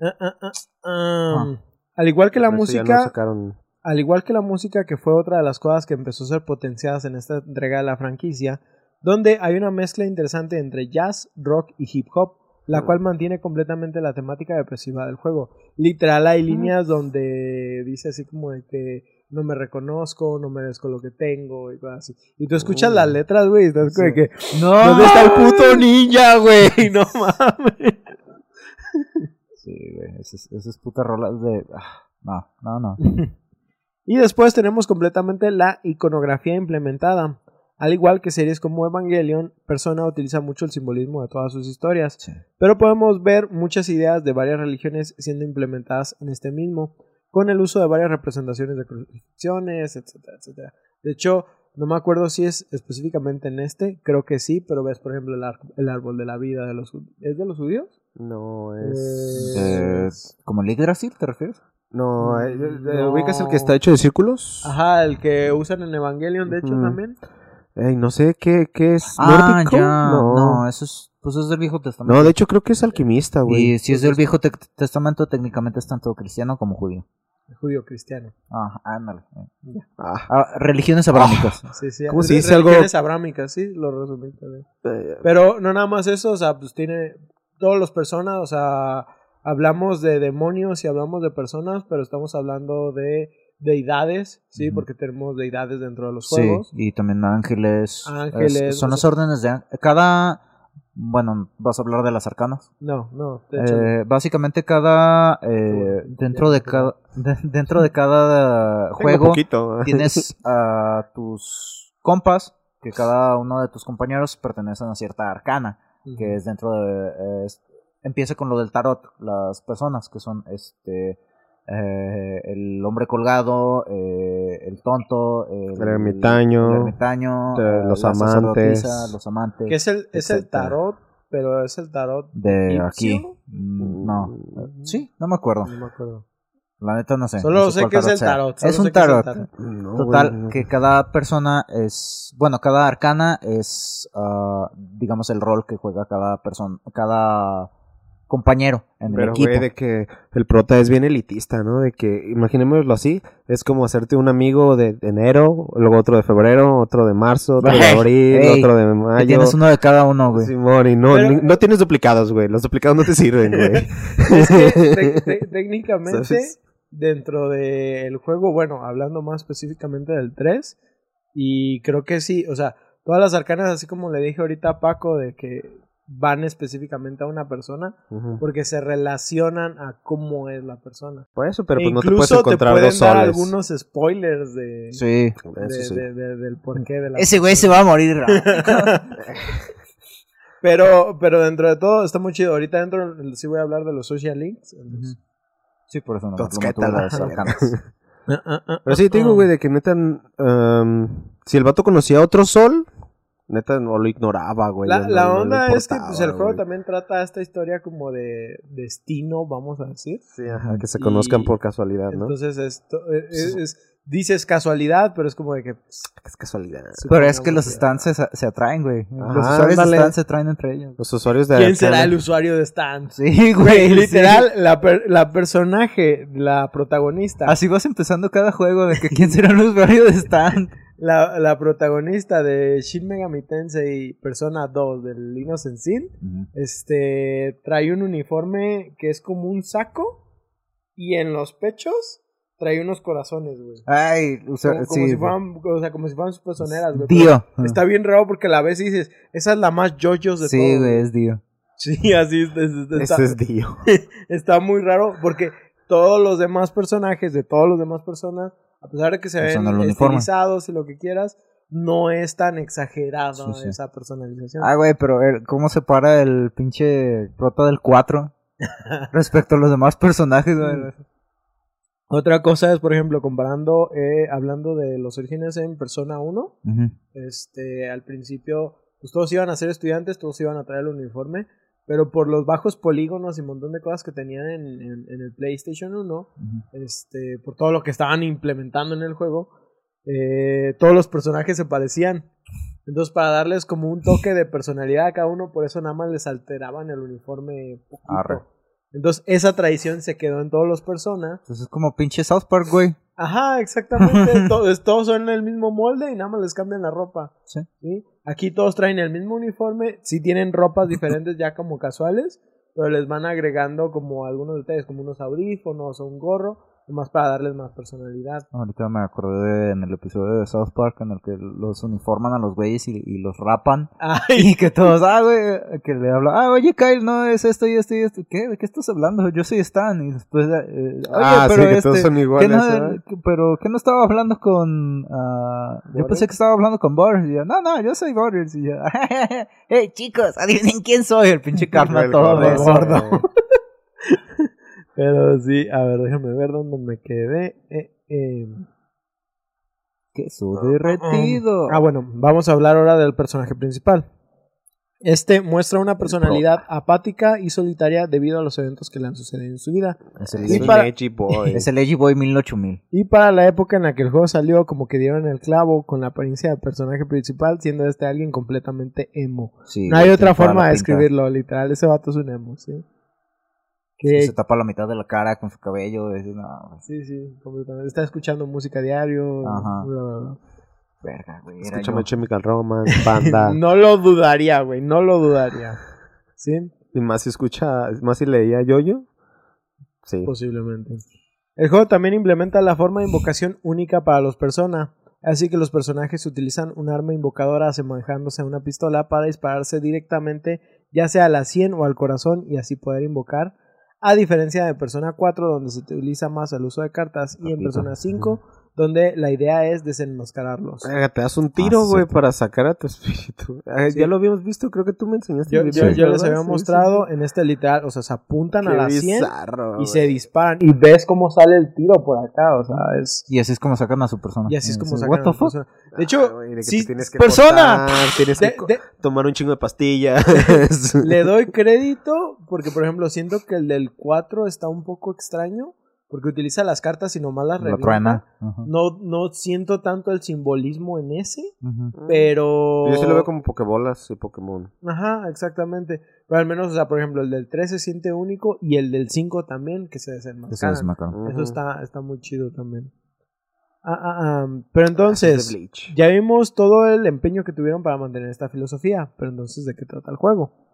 Ah, ah, ah, ah. Al igual que la Por ya no música, sacaron... al igual que la música que fue otra de las cosas que empezó a ser potenciadas en esta entrega de la franquicia, donde hay una mezcla interesante entre jazz, rock y hip hop, la cual mantiene completamente la temática depresiva del juego. Literal hay líneas donde dice así como de que no me reconozco, no merezco lo que tengo y cosas así. Y tú escuchas las letras, güey, y estás como de Sí. que ¡No! ¿Dónde está el puto ninja, güey? No mames. Sí, güey. Esas, esas putas rolas de. ah, no, no, no. Y después tenemos completamente la iconografía implementada. Al igual que series como Evangelion, Persona utiliza mucho el simbolismo de todas sus historias, Sí. pero podemos ver muchas ideas de varias religiones siendo implementadas en este mismo, con el uso de varias representaciones de crucifixiones, etcétera, etcétera. De hecho, no me acuerdo si es específicamente en este, creo que sí, pero ves, por ejemplo, el, ar- el árbol de la vida de los ¿Es de los judíos? No, es... Eh, De- ¿Como el Yggdrasil te refieres? No, eh, eh, No. ¿ubicas el que está hecho de círculos? Ajá, el que usan en Evangelion, de hecho, también. Ey, no sé, ¿qué, qué es? Ah, ¿Nórdico? ya. No. No. eso es. Pues es del Viejo Testamento. No, de hecho creo que es alquimista, güey. Y si es del Viejo Te- Testamento, técnicamente es tanto cristiano como judío. Judío cristiano. Ah, ándale. Ah, Ah, religiones abrámicas. Sí, sí. ¿Cómo se re- dice algo? religiones abrámicas, sí, lo resumiste bien. eh, Pero no nada más eso, o sea, pues tiene todas las personas, o sea, hablamos de demonios y hablamos de personas, pero estamos hablando de deidades, sí, porque tenemos deidades dentro de los Sí, juegos. y también ángeles. Ángeles, Es- son o las órdenes de. Cada. Bueno, vas a hablar de las arcanas. No, no, de hecho, Eh, básicamente cada. eh, dentro de cada. de- dentro de cada juego. tienes a tus compas, que cada uno de tus compañeros pertenecen a cierta arcana, no. que es dentro de... eh, es- empieza con lo del tarot, las personas que son este eh, el hombre colgado, eh, el tonto, el, El ermitaño, el ermitaño, eh, eh, los la amantes. los amantes. Que es el, es el tarot, pero es el tarot. de egipcio? aquí. Mm, No, eh, sí, no me acuerdo. No me acuerdo. La neta no sé. Solo no sé cuál que es el tarot. Es sé un que es el tarot. No, Total, que cada persona es, bueno, cada arcana es, ah, digamos, el rol que juega cada persona, cada compañero en Pero, el equipo. güey, de que el prota es bien elitista, ¿no? De que, imaginémoslo así, es como hacerte un amigo de enero, luego otro de febrero, otro de marzo, otro de abril, ey, otro de mayo. tienes uno de cada uno, güey. Simón, y no, Pero- ni- no tienes duplicados, güey. Los duplicados no te sirven, güey. Es que te- te- técnicamente ¿Sabes? dentro del juego, bueno, hablando más específicamente del 3, y creo que sí, o sea, todas las arcanas, así como le dije ahorita a Paco, de que van específicamente a una persona, porque se relacionan a cómo es la persona. Por eso, pero E pues no te puedes incluso te, encontrar pueden dos dar soles. algunos spoilers de, Sí. de- Eso sí. de- de- del porqué de la Ese güey se va a morir. Pero, pero dentro de todo está muy chido. Ahorita dentro sí voy a hablar de los social links. entonces- sí, por eso no. Ah, ah, ah, Pero sí, te digo, güey, de que neta, um, si el vato conocía otro sol, neta no lo ignoraba, güey. La, no- la no onda es que pues, el juego güey. también trata esta historia como de destino, vamos a decir. Sí, ajá, que se Y- conozcan por casualidad, ¿no? Entonces esto eh, es, es- dices casualidad, pero es como de que... pues, Es casualidad. Pero es que los stands se, se atraen, güey. Los usuarios de ándale. stands se atraen entre ellos. Los usuarios de ¿Quién será el usuario de Stan? Sí, Güey, güey. literal, la, per- la personaje, la protagonista, Así vas empezando cada juego de que quién será el usuario de stand. la, la protagonista de Shin Megami Tensei Persona 2 del Innocent Sin, este, trae un uniforme que es como un saco y en los pechos trae unos corazones, güey. Ay, usa- Como, como sí. si fueran, o sea, como si fueran sus personeras, güey. Pero Está bien raro porque a la vez dices, esa es la más yoyos de Sí, todo. güey, es Dio. Sí, así es, es- es- está, Ese es Dio. está muy raro porque todos los demás personajes de todas las demás personas, a pesar de que se ven estilizados y lo que quieras, no es tan exagerado Sí, sí. esa personalización. Ah, güey, pero el- ¿cómo separa el pinche prota del 4 respecto a los demás personajes, güey? Otra cosa es, por ejemplo, comparando, eh, hablando de los orígenes en Persona 1, Ujú. este, al principio, pues todos iban a ser estudiantes, todos iban a traer el uniforme, pero por los bajos polígonos y un montón de cosas que tenían en, en- en el PlayStation 1, Ujú. este, por todo lo que estaban implementando en el juego, eh, todos los personajes se parecían. Entonces, para darles como un toque de personalidad a cada uno, por eso nada más les alteraban el uniforme poquito. Entonces, esa tradición se quedó en todos los personas. Entonces es como pinche South Park, güey. Ajá, exactamente. todos, todos son el mismo molde y nada más les cambian la ropa. Sí. ¿sí? Aquí todos traen el mismo uniforme. Sí tienen ropas diferentes ya como casuales, pero les van agregando como algunos detalles, como unos audífonos o un gorro, más para darles más personalidad. Ahorita me acordé de- en el episodio de South Park en el que los uniforman a los güeyes y, y los rapan. Ay, Y que todos, ah, güey, que le habla, ah, oye, Kyle, no, es esto y esto y esto. ¿Qué? ¿De qué estás hablando? Yo soy Stan. Y después, eh, oye, Ah, sí, pero que este, todos son ¿qué iguales, que- pero ¿qué no estaba hablando con, ah, yo pensé que estaba hablando con Boris. Y yo, no, no, yo soy Boris. Y yo, hey, chicos, adivinen quién soy, el pinche karma El todo gordo. pero sí, a ver, déjame ver dónde me quedé. Eh, eh. Que su derretido. Ah, bueno, vamos a hablar ahora del personaje principal. Este muestra una personalidad apática y solitaria debido a los eventos que le han sucedido en su vida. Es el, Y para- edgy boy. es el Edgy Boy 108000. Y para la época en la que el juego salió, como que dieron el clavo con la apariencia del personaje principal, siendo este alguien completamente emo. Sí, No hay otra forma de describirlo, literal. Ese vato es un emo, sí. Sí, Que, se tapa la mitad de la cara con su cabello. es- no, sí, sí, completamente. Está escuchando música diario. Ajá. bla, bla, bla. verga, güey. Escúchame yo. Chemical Romance, banda. No lo dudaría, güey. No lo dudaría. ¿Sí? Y más si escucha, más si leía Yoyo. Sí. Posiblemente. El juego también implementa la forma de invocación única para los personas. Así que los personajes utilizan un arma invocadora asemejándose a una pistola para dispararse directamente ya sea a la 100 o al corazón y así poder invocar. A diferencia de Persona 4 donde se utiliza más el uso de cartas y en. Persona 5 donde la idea es desenmascararlos. Te das un tiro, Ah, sí, güey, para sacar a tu espíritu. Sí. Ya lo habíamos visto, creo que tú me enseñaste. Yo, yo- yo les había Sí, mostrado sí, en este literal, o sea, se apuntan a la 100 bizarro, y se disparan y ves cómo sale el tiro por acá, o sea, es... Y así es como sacan a su persona. Y así es como sacan What a fuck? persona. De hecho, Ah, de que sí, te tienes que persona, tienes de- que de- tomar un chingo de pastillas. le doy crédito porque, por ejemplo, siento que el del 4 está un poco extraño porque utiliza las cartas y nomás las revienta. No, no siento tanto el simbolismo en ese, Ujú. pero... Yo sí lo veo como Pokebolas y Pokémon. Ajá, exactamente. Pero al menos, o sea, por ejemplo, el del 3 se siente único y el del 5 también, que se Ese desenmascaran. es Macron. Eso está, está muy chido también. Ah, ah, ah, pero entonces, ya vimos todo el empeño que tuvieron para mantener esta filosofía, pero entonces, ¿de qué trata el juego?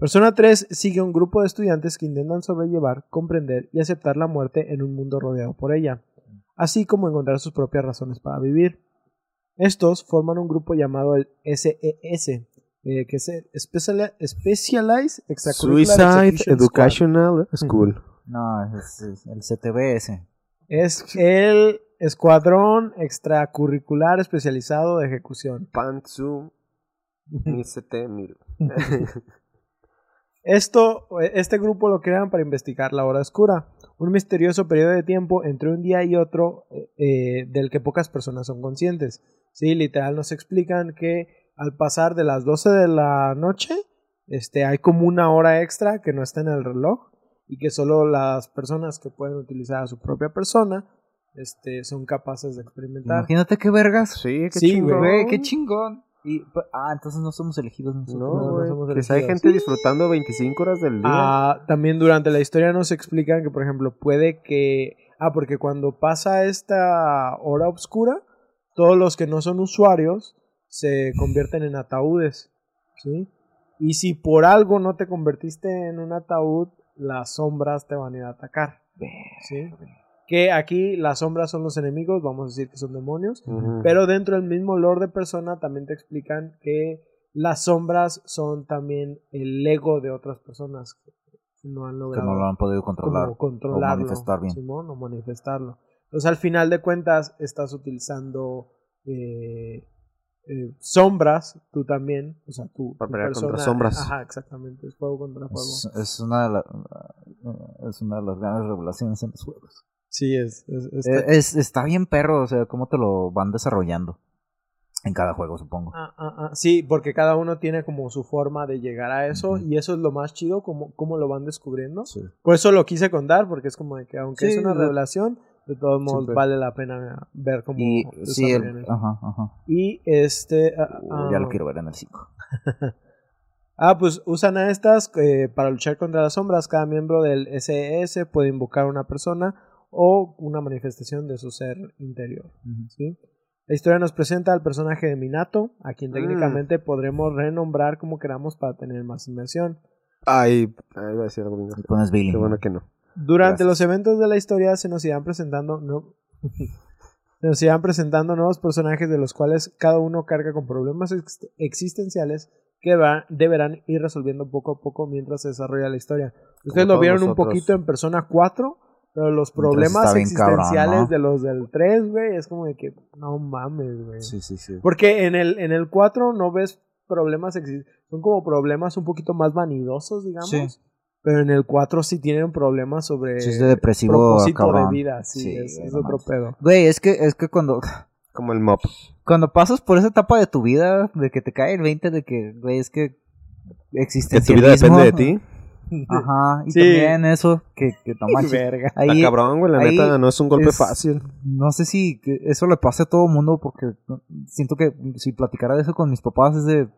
Persona 3 sigue un grupo de estudiantes que intentan sobrellevar, comprender y aceptar la muerte en un mundo rodeado por ella, así como encontrar sus propias razones para vivir. Estos forman un grupo llamado el SES, eh, que es el Speciali- Specialized Extracurricular Suicide. Educational School. No, es, es el CTBS. Es el Escuadrón Extracurricular Especializado de Ejecución. Pantsu Misete Mil. Esto, este grupo lo crean para investigar la hora oscura, un misterioso periodo de tiempo entre un día y otro eh, eh, del que pocas personas son conscientes. Sí, literal nos explican que al pasar de las 12 de la noche, este, hay como una hora extra que no está en el reloj y que solo las personas que pueden utilizar a su propia persona este, son capaces de experimentar. Imagínate qué vergas. Sí, qué Sí, chingón. Güey, qué chingón. Y, pues, ah, entonces no somos elegidos nosotros. No, no somos Pues hay elegidos. gente disfrutando 25 horas del día. Ah, también durante la historia nos explican que, por ejemplo, puede que... Ah, porque cuando pasa esta hora oscura, todos los que no son usuarios se convierten en ataúdes, ¿sí? Y si por algo no te convertiste en un ataúd, las sombras te van a ir a atacar, ¿sí? Que aquí las sombras son los enemigos, vamos a decir que son demonios, pero dentro del mismo lore de persona también te explican que las sombras son también el ego de otras personas que no han Que logrado no lo han podido controlar. como controlarlo, o manifestar bien. Simón, o manifestarlo. Entonces al final de cuentas estás utilizando eh, eh, sombras, tú también, o sea, tú, Para tu pelear contra sombras. Ajá, exactamente, es fuego contra fuego. Es, es una de la- es una de las grandes revelaciones en los juegos. Sí, es, Eh, es- está bien perro, o sea, cómo te lo van desarrollando. En cada juego, supongo. Ah, ah, ah, Sí, porque cada uno tiene como su forma de llegar a eso y eso es lo más chido, como, cómo lo van descubriendo. Sí. Por eso lo quise contar, porque es como que aunque Sí, es una revelación, de todos modos vale la pena ver cómo Y sí, el, ajá, ajá. Y este... Uh, ya lo quiero ver en el 5. Ah, pues usan a estas eh, para luchar contra las sombras. Cada miembro del SES puede invocar a una persona o una manifestación de su ser interior. ¿sí? La historia nos presenta al personaje de Minato, a quien Mm. técnicamente podremos renombrar como queramos para tener más inmersión. Ay, ay, iba a decir algo. Qué bueno que no. Durante Gracias. los eventos de la historia se nos irán presentando no, se nos irán presentando nuevos personajes de los cuales cada uno carga con problemas ex- existenciales que va- deberán ir resolviendo poco a poco mientras se desarrolla la historia. Ustedes lo todos vieron un poquito en Persona 4, pero los problemas cabrón, existenciales ¿no? de los del 3, güey, es como de que no mames, güey. Sí, sí, sí. Porque en el, en el 4 no ves problemas, exi- son como problemas un poquito más vanidosos, digamos. Sí. Pero en el 4 sí tienen problemas sobre Sí, es de depresivo, propósito de vida, sí, Sí, es, güey, es no otro pedo. Güey, es que, es que cuando, Como el mop. cuando pasas por esa etapa de tu vida, de que te cae el 20 de que, güey, es que Que tu vida existencialismo. depende de ti. Ajá, y Sí. también eso, que, que no manches. Verga. Ahí, Está cabrón, güey. La ahí neta, no es un golpe es- fácil. no sé si eso le pase a todo mundo porque siento que si platicara de eso con mis papás es de...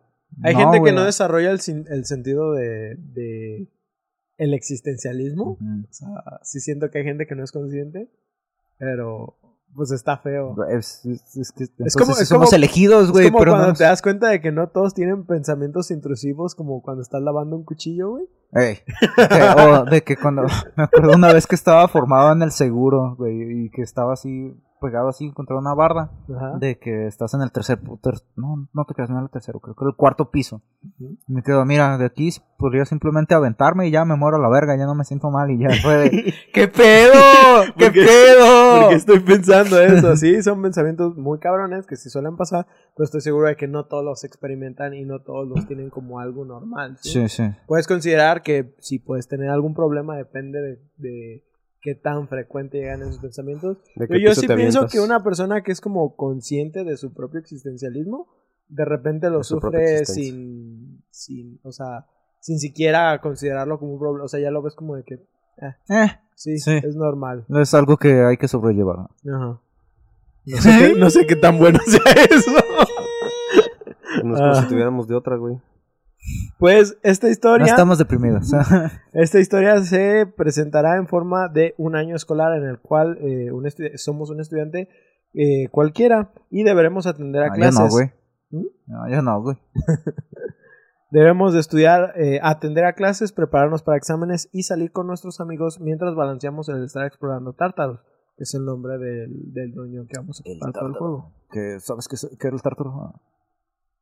Hay gente que no desarrolla el, el sentido de, de el existencialismo. O sea, sí siento que hay gente que no es consciente, pero pues está feo. Es, es, es que entonces como- somos como- elegidos, Es güey, como pero cuando no... te das cuenta de que no todos tienen pensamientos intrusivos como cuando estás lavando un cuchillo, güey. O de que cuando... Me acuerdo una vez que estaba formado en el seguro, güey, y que estaba así, pegado así contra una barda, Ajá. de que estás en el tercer... ter- no, no te no en el tercero, creo que el cuarto piso. Ujú. Y me quedo, mira, de aquí podría simplemente aventarme y ya me muero a la verga, ya no me siento mal y ya fue de... ¡Qué pedo! ¡Qué Porque- pedo! Porque estoy pensando eso, sí, son pensamientos muy cabrones que sí suelen pasar, pero estoy seguro de que no todos los experimentan y no todos los tienen como algo normal. ¿sí? Sí, sí. Puedes considerar que si puedes tener algún problema depende de, de qué tan frecuente llegan esos pensamientos. ¿De qué Pero yo sí pienso avientas? que una persona que es como consciente de su propio existencialismo, de repente lo De sufre sin, sin, o sea, sin siquiera considerarlo como un problema, o sea, ya lo ves como de que, Eh, sí, Sí. es normal. es algo que hay que sobrellevar. Ajá. No sé, qué, no sé qué tan bueno sea eso. No es como Ah. si tuviéramos de otra, güey. Pues esta No historia, estamos deprimidos. esta historia se presentará en forma de un año escolar en el cual eh, un somos un estudiante eh, cualquiera y deberemos atender a No, yo clases. no, güey. ¿Mm? No, yo no, güey. Debemos de estudiar, eh, atender a clases, prepararnos para exámenes y salir con nuestros amigos mientras balanceamos el estar explorando Tártaros, que es el nombre del, del dueño que vamos a El ocupar todo el juego. ¿Qué, ¿Sabes qué, qué era el tártaro?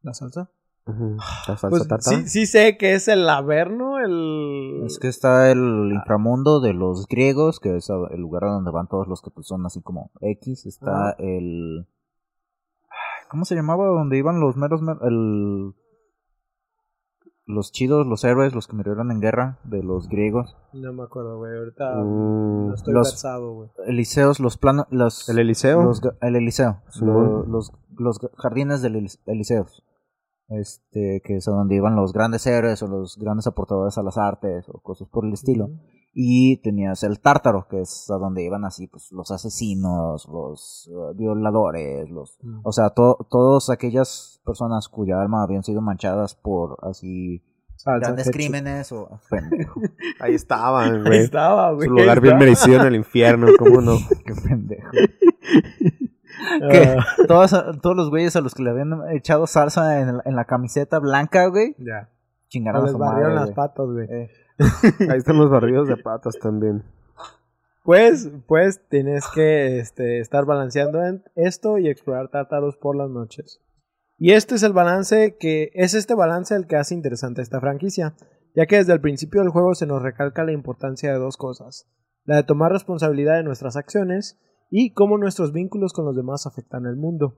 ¿La salsa? Ujú. La salsa Pues tarta. sí, sí sé que es el Averno, el... Es que está el inframundo de los griegos, que es el lugar donde van todos los que pues, son así como X. Está el... ¿Cómo se llamaba? Donde iban los meros... mer- El... Los chidos, los héroes, los que murieron en guerra de los griegos. No me acuerdo, güey, ahorita Mm, no estoy los- versado, güey. Eliseos, los planos... Los, el Eliseo. los ga- el Eliseo. Los, los jardines del Elis- Eliseos. Este, que es donde iban los grandes héroes o los grandes aportadores a las artes o cosas por el estilo. Y tenías el Tártaro, que es a donde iban así, pues los asesinos, los eh, violadores, los, o sea, to- todas aquellas personas cuya alma habían sido manchadas por así Salsa grandes crímenes o pendejo, Ahí estaban, Ahí güey. estaba, güey. Su lugar bien merecido en el infierno, ¿cómo no? qué pendejo. Ah, Todos, todos los güeyes a los que le habían echado salsa en, la- en la camiseta blanca, güey, ya. chingaron a Les su barrieron las patas, güey. Eh, Ahí están los barridos de patas también. Pues, pues tienes que este, estar balanceando en esto y explorar tártaros por las noches. Y este es el balance que es este balance el que hace interesante esta franquicia, ya que desde el principio del juego se nos recalca la importancia de dos cosas: la de tomar responsabilidad de nuestras acciones y cómo nuestros vínculos con los demás afectan el mundo.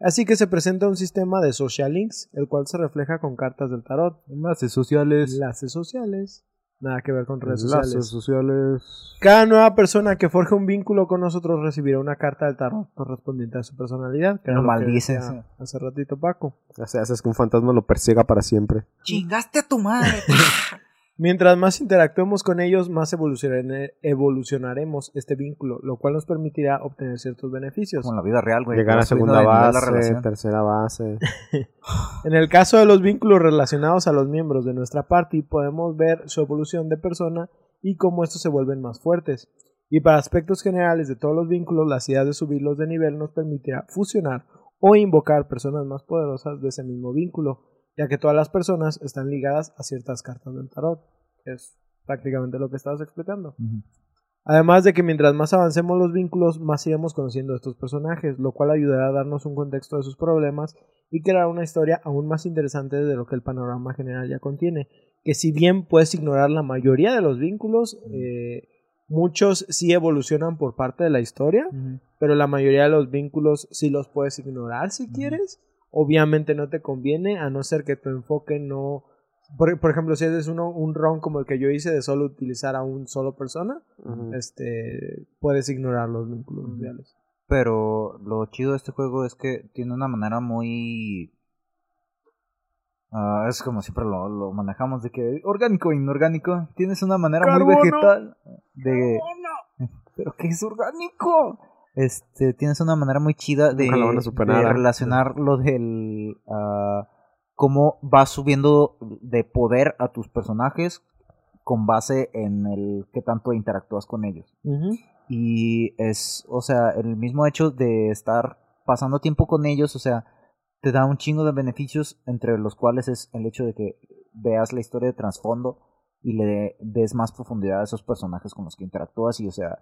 Así que se presenta un sistema de social links, el cual se refleja con cartas del tarot, enlaces sociales. enlaces sociales, nada que ver con redes Enlaces sociales. sociales. Cada nueva persona que forje un vínculo con nosotros recibirá una carta del tarot correspondiente a su personalidad. que que maldices. Hace ratito Paco. O sea, haces que un fantasma lo persiga para siempre. Chingaste a tu madre. Mientras más interactuemos con ellos, más evolucionare- evolucionaremos este vínculo, lo cual nos permitirá obtener ciertos beneficios. Como en la vida real, güey. Llegar a segunda la base, tercera base. En el caso de los vínculos relacionados a los miembros de nuestra party, podemos ver su evolución de persona y cómo estos se vuelven más fuertes. Y para aspectos generales de todos los vínculos, las ideas de subirlos de nivel nos permitirá fusionar o invocar personas más poderosas de ese mismo vínculo, ya que todas las personas están ligadas a ciertas cartas del tarot. que Es prácticamente lo que estabas explicando. Además de que mientras más avancemos los vínculos, más iremos conociendo a estos personajes, lo cual ayudará a darnos un contexto de sus problemas y crear una historia aún más interesante de lo que el panorama general ya contiene. Que si bien puedes ignorar la mayoría de los vínculos, eh, muchos sí evolucionan por parte de la historia, pero la mayoría de los vínculos sí los puedes ignorar si quieres. Obviamente no te conviene, a no ser que tu enfoque no... Por, por ejemplo, si haces uno, un ron como el que yo hice de solo utilizar a un solo persona, este puedes ignorar los vínculos sociales. Pero lo chido de este juego es que tiene una manera muy... ah, es como siempre lo, lo manejamos de que orgánico e inorgánico. Tienes una manera muy vegetal de... ¿Pero qué es orgánico? Este, tienes una manera muy chida de, superar. relacionar lo del... ah, cómo vas subiendo de poder a tus personajes con base en el que tanto interactúas con ellos. Y es, o sea, el mismo hecho de estar pasando tiempo con ellos, o sea, te da un chingo de beneficios, entre los cuales es el hecho de que veas la historia de trasfondo y le des más profundidad a esos personajes con los que interactúas y, o sea,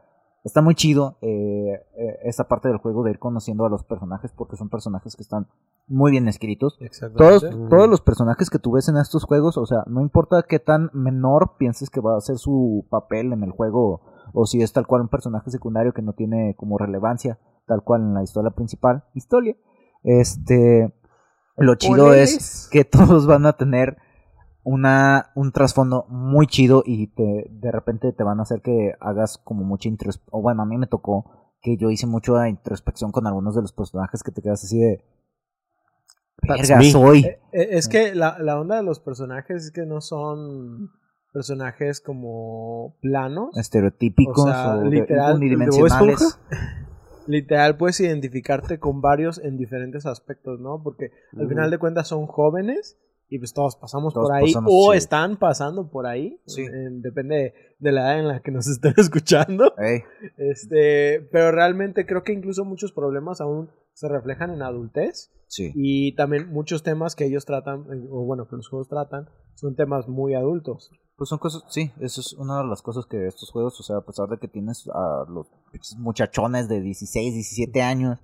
está muy chido eh, eh, esta parte del juego de ir conociendo a los personajes porque son personajes que están muy bien escritos. Todos, Ujú. todos los personajes que tú ves en estos juegos, o sea, no importa qué tan menor pienses que va a ser su papel en el juego, o si es tal cual un personaje secundario que no tiene como relevancia, tal cual en la historia principal, historia. Este, lo chido es que todos van a tener una un trasfondo muy chido y te, de repente te van a hacer que hagas como mucha introspección, o bueno, a mí me tocó que yo hice mucha introspección con algunos de los personajes que te quedas así de... Verga, soy. Eh, eh, Es que la, la onda de los personajes es que no son personajes como planos. estereotípicos O sea, literal, unidimensionales. Literal, puedes identificarte con varios en diferentes aspectos, ¿no? Porque al final de cuentas son jóvenes y pues todos pasamos Todos por ahí pasamos, o sí. están pasando por ahí. Sí. Eh, depende de la edad en la que nos estén escuchando. Este, pero realmente creo que incluso muchos problemas aún se reflejan en adultez sí. y también muchos temas que ellos tratan, eh, o bueno, que los juegos tratan, son temas muy adultos. Pues son cosas, sí, eso es una de las cosas que estos juegos, o sea, a pesar de que tienes a los muchachones de 16, 17 años,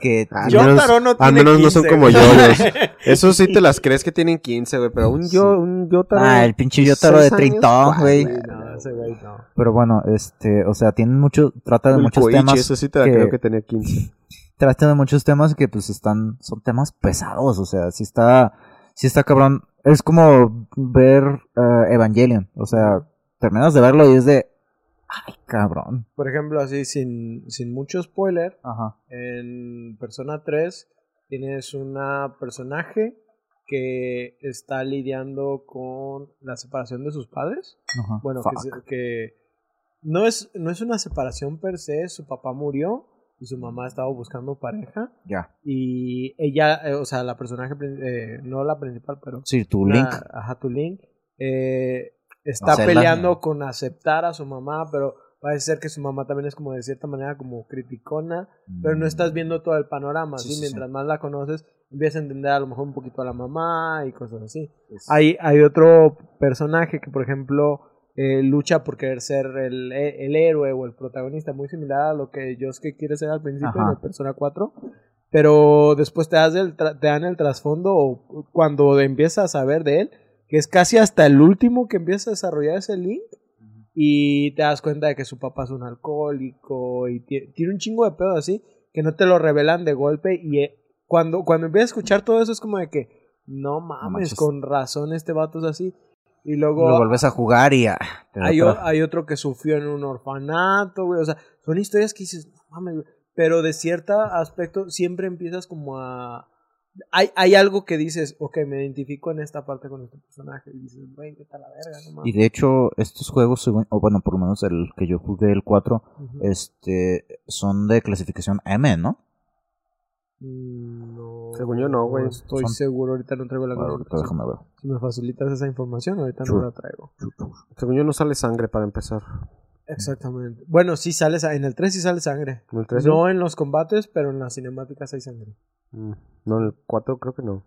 que... Al Yo menos- no al tiene menos no son 15, como yoyos. Eso sí te las crees que tienen 15, güey. Pero un yo, un Yotaro. ah, el pinche Yotaro de seis años, 30, ¿cuál, güey. No, ese güey no. Pero bueno, este, o sea, tienen mucho, trata de El muchos Koichi, temas, eso sí te la que- creo que tenía 15. trata de muchos temas que pues están, son temas pesados, o sea, si está, si está cabrón, es como ver eh, Evangelion, o sea, terminas de verlo y es de, ay, cabrón. Por ejemplo, así sin, sin mucho spoiler, Ajá. en Persona 3 tienes una personaje que está lidiando con la separación de sus padres. Ajá. Bueno, que, no, es, no es una separación per se, su papá murió y su mamá estaba buscando pareja Ya. y ella, eh, o sea, la personaje, eh, no la principal, pero Sí, tu la- link. ajá, tu link, eh, está Hacerla. peleando con aceptar a su mamá, pero parece ser que su mamá también es como de cierta manera como criticona, pero no Mm. estás viendo todo el panorama, Sí, ¿sí? sí, Mientras más la conoces, empiezas a entender a lo mejor un poquito a la mamá y cosas así. Hay, hay otro personaje que, por ejemplo, eh, lucha por querer ser el, el héroe o el protagonista, muy similar a lo que Josuke quiere ser al principio Ajá. de Persona 4, pero después te, das el te dan el trasfondo o cuando empiezas a saber de él, que es casi hasta el último que empieza a desarrollar ese link y te das cuenta de que su papá es un alcohólico y tie- tiene un chingo de pedos así que no te lo revelan de golpe y eh, cuando, cuando empiezas a escuchar todo eso es como de que no mames, con razón este vato es así y luego Lo vuelves a jugar y hay, o- otra- hay otro que sufrió en un orfanato, güey. O sea, son historias que dices, no mames, güey. Pero de cierto aspecto siempre empiezas como a... Hay, hay algo que dices, ok, me identifico en esta parte con este personaje. Y dices, güey, qué tal la verga, no mames. Y de hecho, estos juegos, según- o bueno, por lo menos el que yo jugué, el 4, Ujú. este, son de clasificación M, ¿no? Mm, No, Según yo no, güey. estoy Son- seguro, ahorita no traigo la Ahora, ahorita déjame ver. Si me facilitas esa información, ahorita Sure. no la traigo. Según yo no sale sangre para empezar. Exactamente. Bueno, sí sale, sa- en el 3 sí sale sangre. ¿En el 3? No en los combates, pero en las cinemáticas hay sangre. Mm, No, el 4 creo que no.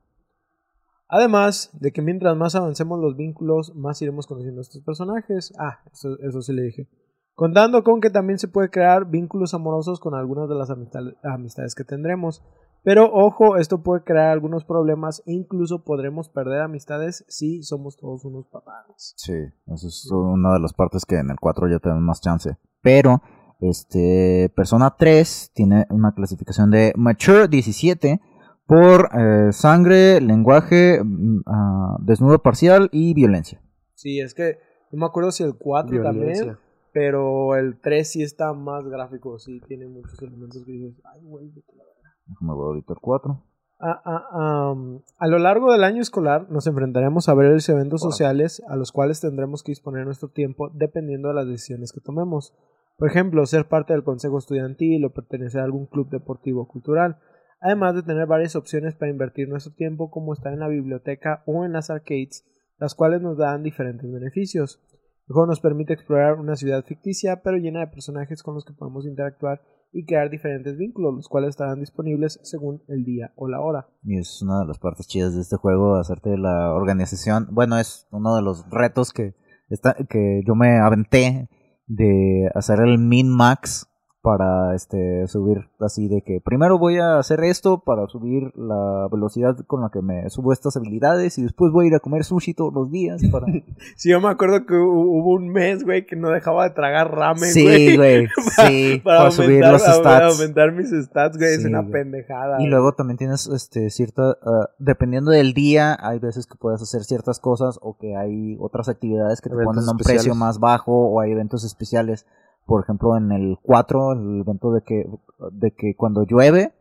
Además de que mientras más avancemos los vínculos, más iremos conociendo a estos personajes. Ah, eso, eso sí le dije. Contando con que también se puede crear vínculos amorosos con algunas de las amistad- amistades que tendremos. Pero ojo, esto puede crear algunos problemas e incluso podremos perder amistades si somos todos unos patanes. Sí, esa es una de las partes que en el 4 ya tenemos más chance. Pero, este, Persona 3 tiene una clasificación de Mature 17 por eh, sangre, lenguaje, ah, desnudo parcial y violencia. Sí, es que no me acuerdo si el 4 también, Violencia. pero el 3 sí está más gráfico, sí tiene muchos elementos que dices, ay, güey, a la verga". Déjame ver ahorita el 4. Ah, ah, a lo largo del año escolar nos enfrentaremos a varios eventos sociales a los cuales tendremos que disponer nuestro tiempo dependiendo de las decisiones que tomemos. Por ejemplo, ser parte del consejo estudiantil o pertenecer a algún club deportivo o cultural. Además de tener varias opciones para invertir nuestro tiempo como estar en la biblioteca o en las arcades, las cuales nos dan diferentes beneficios. El juego nos permite explorar una ciudad ficticia pero llena de personajes con los que podemos interactuar y crear diferentes vínculos, los cuales estarán disponibles según el día o la hora. Y es una de las partes chidas de este juego, hacerte la organización. Bueno, es uno de los retos que, está, que yo me aventé de hacer el min-max para este subir así de que primero voy a hacer esto para subir la velocidad con la que me subo estas habilidades y después voy a ir a comer sushi todos los días para Sí, yo me acuerdo que hu- hubo un mes, güey, que no dejaba de tragar ramen, sí güey. güey sí para, para, subir aumentar, los para stats aumentar mis stats, güey, es una güey. pendejada. Y güey. luego también tienes este cierta ah, dependiendo del día, hay veces que puedes hacer ciertas cosas o que hay otras actividades que te Eventos ponen a un especiales. precio más bajo o hay eventos especiales. Por ejemplo, en el 4, el evento de que de que cuando llueve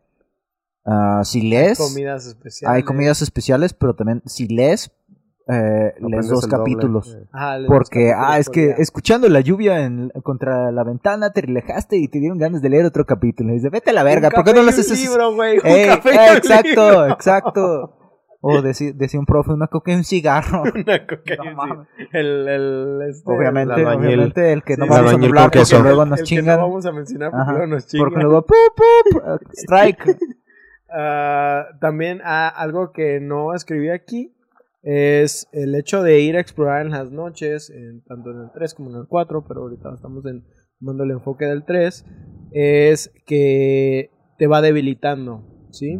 ah, si lees comidas especiales. hay comidas especiales, pero también si lees eh, lees dos doble. capítulos. Eh, Ajá, Porque, ah, es que día. escuchando la lluvia en, contra la ventana te relajaste y te dieron ganas de leer otro capítulo. Y dice, vete a la verga, ¿por qué café no lo haces libro, un café eh, un exacto, libro. exacto. O decía, decía un profe, una coca y un cigarro. Una coca y un el, el, este, obviamente, el obviamente el que no Sí, vamos a con porque luego nos el que chingan. no vamos a mencionar porque Ajá, luego nos chingan. porque luego, ¡pup, pup! eh, strike. Ah, también ah, algo que no escribí aquí es el hecho de ir a explorar en las noches, en- tanto en el 3 como en el 4, pero ahorita estamos en, tomando el enfoque del 3, es que te va debilitando, ¿sí?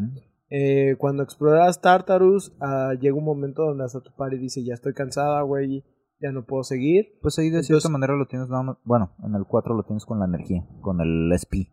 Eh, cuando exploras Tartarus, ah, llega un momento donde hasta tu padre dice, ya estoy cansada, güey, ya no puedo seguir. Pues ahí de Entonces- cierta manera lo tienes nada más- Bueno, en el 4 lo tienes con la energía, con el SP.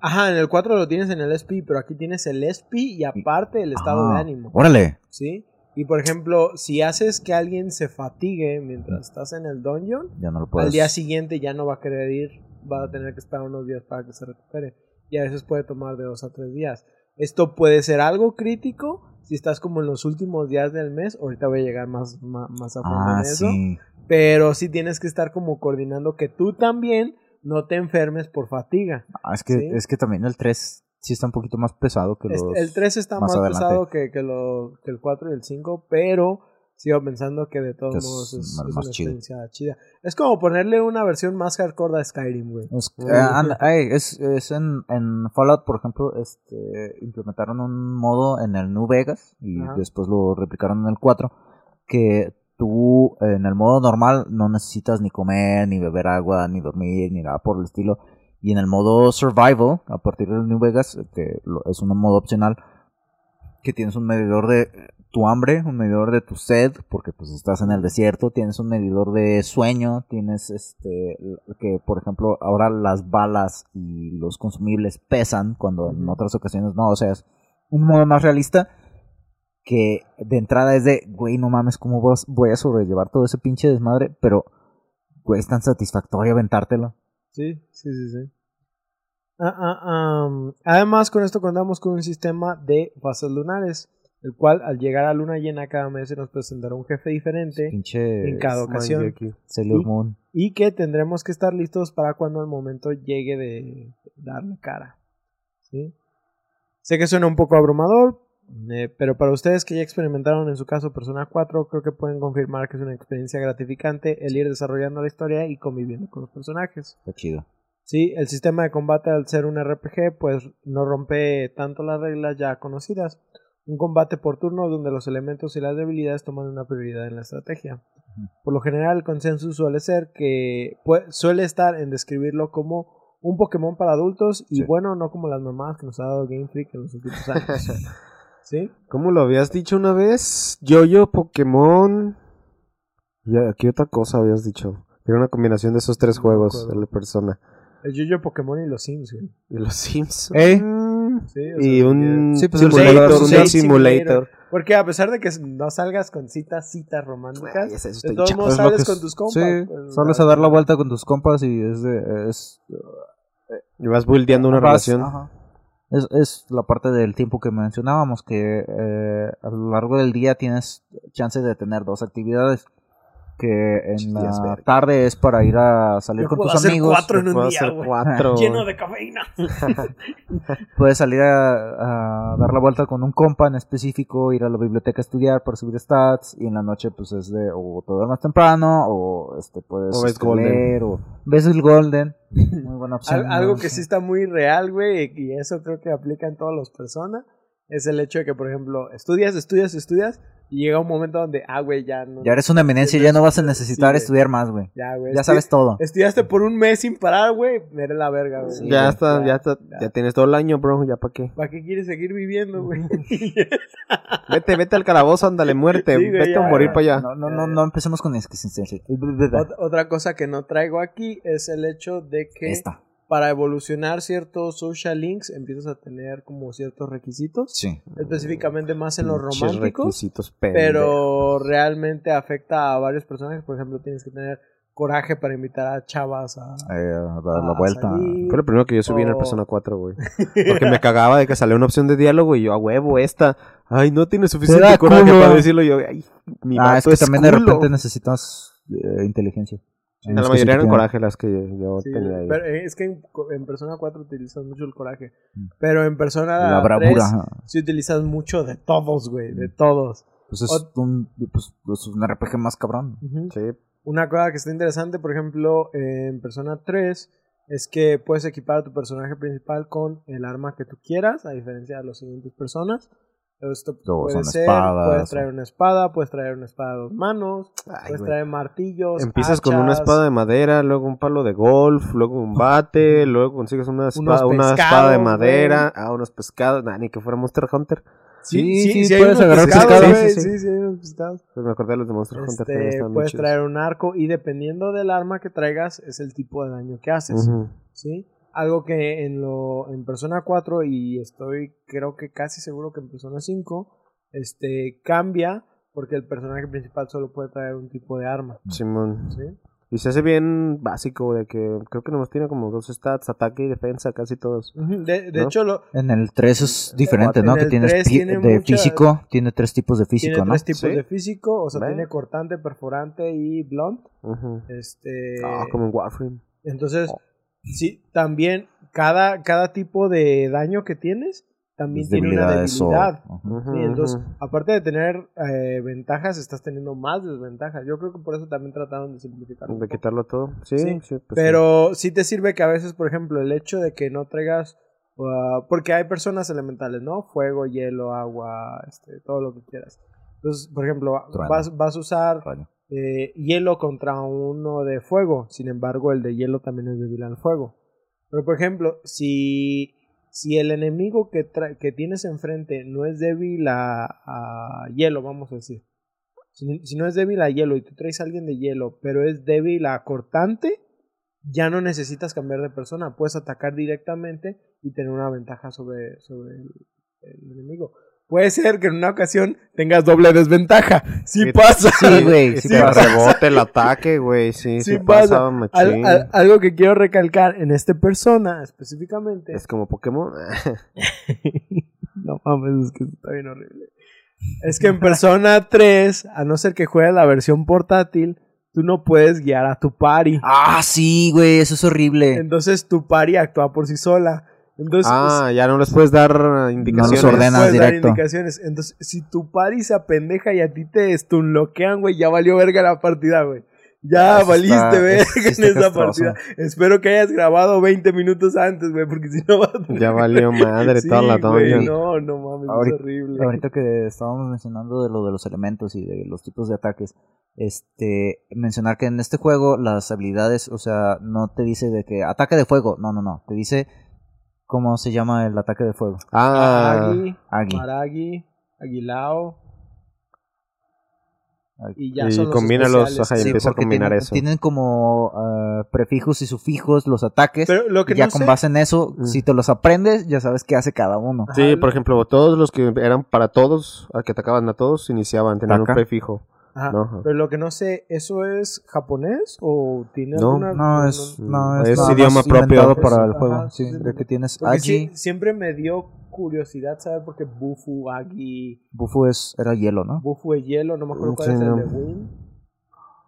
Ajá, en el 4 lo tienes en el SP, pero aquí tienes el SP y aparte el estado de Ah, ánimo. Órale. ¿sí? Y por ejemplo, si haces que alguien se fatigue mientras estás en el dungeon, Ya no lo puedes. al día siguiente ya no va a querer ir, va a tener que esperar unos días para que se recupere. Y a veces puede tomar de dos a tres días. Esto puede ser algo crítico si estás como en los últimos días del mes. Ahorita voy a llegar más, más, más a fondo Ah, en eso. sí. Pero sí tienes que estar como coordinando que tú también no te enfermes por fatiga. Ah, es que, Sí. es que también el 3 sí está un poquito más pesado que los... El 3 está más pesado que, que, lo- que el 4 y el 5, pero sigo pensando que de todos Que modos es, más- es una experiencia chida. Es como ponerle una versión más hardcore a Skyrim, güey. Es, eh, es, es en, en Fallout, por ejemplo, este, implementaron un modo en el New Vegas y Ajá. después lo replicaron en el 4, que tú en el modo normal no necesitas ni comer, ni beber agua, ni dormir, ni nada por el estilo. Y en el modo Survival, a partir del New Vegas, que lo- es un modo opcional, que tienes un medidor de tu hambre, un medidor de tu sed, porque pues estás en el desierto, tienes un medidor de sueño, tienes este que por ejemplo ahora las balas y los consumibles pesan cuando en otras ocasiones no, o sea, es un modo más realista que de entrada es de, güey, no mames, ¿cómo voy a sobrellevar todo ese pinche desmadre? Pero, güey, es tan satisfactorio aventártelo. Sí, sí, sí, sí. Ah, ah, Además, con esto contamos con un sistema de fases lunares, el cual al llegar a luna llena cada mes se nos presentará un jefe diferente Pinche en cada ocasión y que tendremos que estar listos para cuando el momento llegue de darle cara. ¿sí? Sé que suena un poco abrumador, eh, pero para ustedes que ya experimentaron en su caso Persona 4, creo que pueden confirmar que es una experiencia gratificante el ir desarrollando la historia y conviviendo con los personajes. Está chido. Sí, el sistema de combate al ser un RPG pues no rompe tanto las reglas ya conocidas. Un combate por turno donde los elementos y las debilidades toman una prioridad en la estrategia. Por lo general el consenso suele ser que suele estar en describirlo como un Pokémon para adultos y Sí. bueno, no como las mamás que nos ha dado Game Freak en los últimos años. ¿Sí? ¿Cómo lo habías dicho una vez? Yo-Yo, Pokémon. Y aquí otra cosa habías dicho. Era una combinación de esos tres No juegos de la persona. El Yo-Yo Pokémon y los Sims, güey. Y los Sims. ¿Eh? Sí, o y un Sí, pues simulator, un. Porque a pesar de que no salgas con citas, citas románticas, Ay, de todos modos Es sales que con es- tus compas. Sí, pues, sales a dar la vuelta con tus compas y es de... Es, Y vas buildeando una vas- relación. ajá. Es, es la parte del tiempo que mencionábamos, que eh, a lo largo del día tienes chance de tener dos actividades. Que en la tarde es para ir a salir Yo con puedo tus hacer amigos. cuatro en un Puedo día, hacer güey. cuatro. Lleno de cafeína. Puedes salir a, a dar la vuelta con un compa en específico, ir a la biblioteca a estudiar para subir stats y en la noche pues es de o te duermes temprano o este puedes O ves este, Golden. o ves el Golden. Muy buena opción. Al- algo que sí está muy real, güey, y eso creo que aplica en todas las personas, es el hecho de que, por ejemplo, estudias, estudias, estudias, y llega un momento donde, ah, güey, ya no. Ya eres una eminencia, ya no vas a necesitar Sí, estudiar más, güey. Ya, güey. Ya sabes todo. Estudiaste por un mes sin parar, güey, eres la verga, güey. Sí, ya está, ya, está, ya tienes todo el año, bro. ¿Ya para qué? ¿Para qué quieres seguir viviendo, güey? Vete, vete al calabozo, ándale, muerte. Sí, vete ya, a morir para allá. No, no, no, no empecemos con existencia. Ot- Otra cosa que no traigo aquí es el hecho de que Esta. Para evolucionar ciertos social links empiezas a tener como ciertos requisitos, Sí. específicamente más en los románticos. requisitos pero realmente afecta a varios personajes. Por ejemplo, tienes que tener coraje para invitar a chavas a, Eh, dar a la vuelta. salir. Fue lo primero que yo subí en el Persona 4, güey. Porque me cagaba de que salía una opción de diálogo y yo, a huevo, esta. Ay, no tiene Te suficiente coraje culo. para decirlo. Yo, ay, mi Ah, es que también de repente necesitas eh, inteligencia. La mayoría eran coraje las que yo Sí, tenía ahí. pero es que en, en Persona 4 utilizas mucho el coraje. Mm. Pero en Persona La 3 bravura. sí utilizas mucho de todos, güey. De todos. Pues es un, pues, es un RPG más cabrón. Sí, Una cosa que está interesante, por ejemplo, en Persona 3 es que puedes equipar a tu personaje principal con el arma que tú quieras, a diferencia de las siguientes personas. Esto Todos puede son ser, espadas, puedes traer una espada, puedes traer una espada de dos manos, Ay, puedes traer martillos. Empiezas con una espada de madera, luego un palo de golf, luego un bate, luego consigues una espada, una espada de madera, ah, unos pescados, nah, ni que fuera Monster Hunter. Sí, Sí, sí, sí, sí, hay puedes unos agarrar pescados, pescados, sí, sí, sí. sí, hay unos pescados. Pues me acordé de los de Monster Hunter. también Este, puedes traer un arco y dependiendo del arma que traigas es el tipo de daño que haces. ¿sí? Algo que en lo en Persona 4 y estoy creo que casi seguro que en Persona 5 este cambia porque el personaje principal solo puede traer un tipo de arma, Simón. ¿sí? Y se hace bien básico, de que creo que nomás tiene como dos stats, ataque y defensa, casi todos. De, de ¿No? hecho, lo, En el 3 es diferente, En ¿no? Que tienes 3 pi- tiene de físico, tiene tres tipos de físico, tiene ¿no? tres tipos Sí. de físico, o sea, tiene cortante, perforante y blunt. Este, Ah, como en Warframe. Entonces, Oh. Sí, también cada, cada tipo de daño que tienes también tiene una debilidad. Sí, entonces, aparte de tener eh, ventajas, estás teniendo más desventajas. Yo creo que por eso también trataron de simplificar. un De quitarlo todo. Sí, Sí, sí, pues. Pero sí te sirve que a veces, por ejemplo, el hecho de que no traigas. ah, porque hay personas elementales, ¿no? Fuego, hielo, agua, este, todo lo que quieras. Entonces, por ejemplo, Trueno. vas, vas a usar. Hielo contra uno de fuego. Sin embargo, el de hielo también es débil al fuego. Pero, por ejemplo, si, si el enemigo que, que tienes enfrente no es débil a, hielo, vamos a decir. Si, no es débil a hielo y tú traes a alguien de hielo, pero es débil a cortante, ya no necesitas cambiar de persona. Puedes atacar directamente y tener una ventaja sobre, sobre el enemigo. Puede ser que en una ocasión tengas doble desventaja. Sí Sí, pasa. Sí, güey, sí te pasa. rebote el ataque, güey. Sí, Sí sí, pasa. pasa, Al- machín. al- algo que quiero recalcar en esta persona específicamente. Es como Pokémon. no mames, es que está bien horrible. Es que en Persona 3, a no ser que juegues la versión portátil, tú no puedes guiar a tu party. Ah, sí, güey, eso es horrible. Entonces tu party actúa por sí sola. Entonces, ah, ya no les puedes dar indicaciones. No los ordenas puedes dar directo. indicaciones. Entonces, si tu party se apendeja y a ti te stunloquean, güey, ya valió verga la partida, güey. Ya Eso valiste está- verga es- en esa partida. Espero que hayas grabado 20 minutos antes, güey, porque si no vas a Ya valió madre Sí, toda la güey, dungeon. No, no mames, Ahorita- es horrible. Ahorita que estábamos mencionando de lo de los elementos y de los tipos de ataques, este, mencionar que en este juego las habilidades, o sea, no te dice de que ataque de fuego, no, no, no, te dice cómo se llama el ataque de fuego. Ah. Maragi, Aguilao. Y ya Y son los combínalos, ajá, y Sí, empieza a combinar tienen, eso. tienen como ah, prefijos y sufijos los ataques. Pero lo que y ya no con sé- base en eso, Mm. si te los aprendes, ya sabes qué hace cada uno. Ajá, Sí, por ejemplo, todos los que eran para todos, que atacaban a todos, iniciaban, tenían Taca. un prefijo. Ajá, No, ajá. Pero lo que no sé, ¿eso es japonés o tiene No, alguna... No, es, no, es, Es nada idioma inventado para el Ajá, juego. sí, Sí, sí, de que tienes Agi. sí, siempre me dio curiosidad saber por qué Bufu, Agi... Bufu es, era hielo, ¿no? Bufu es hielo, no me acuerdo cuál Sí, es no. el de Win.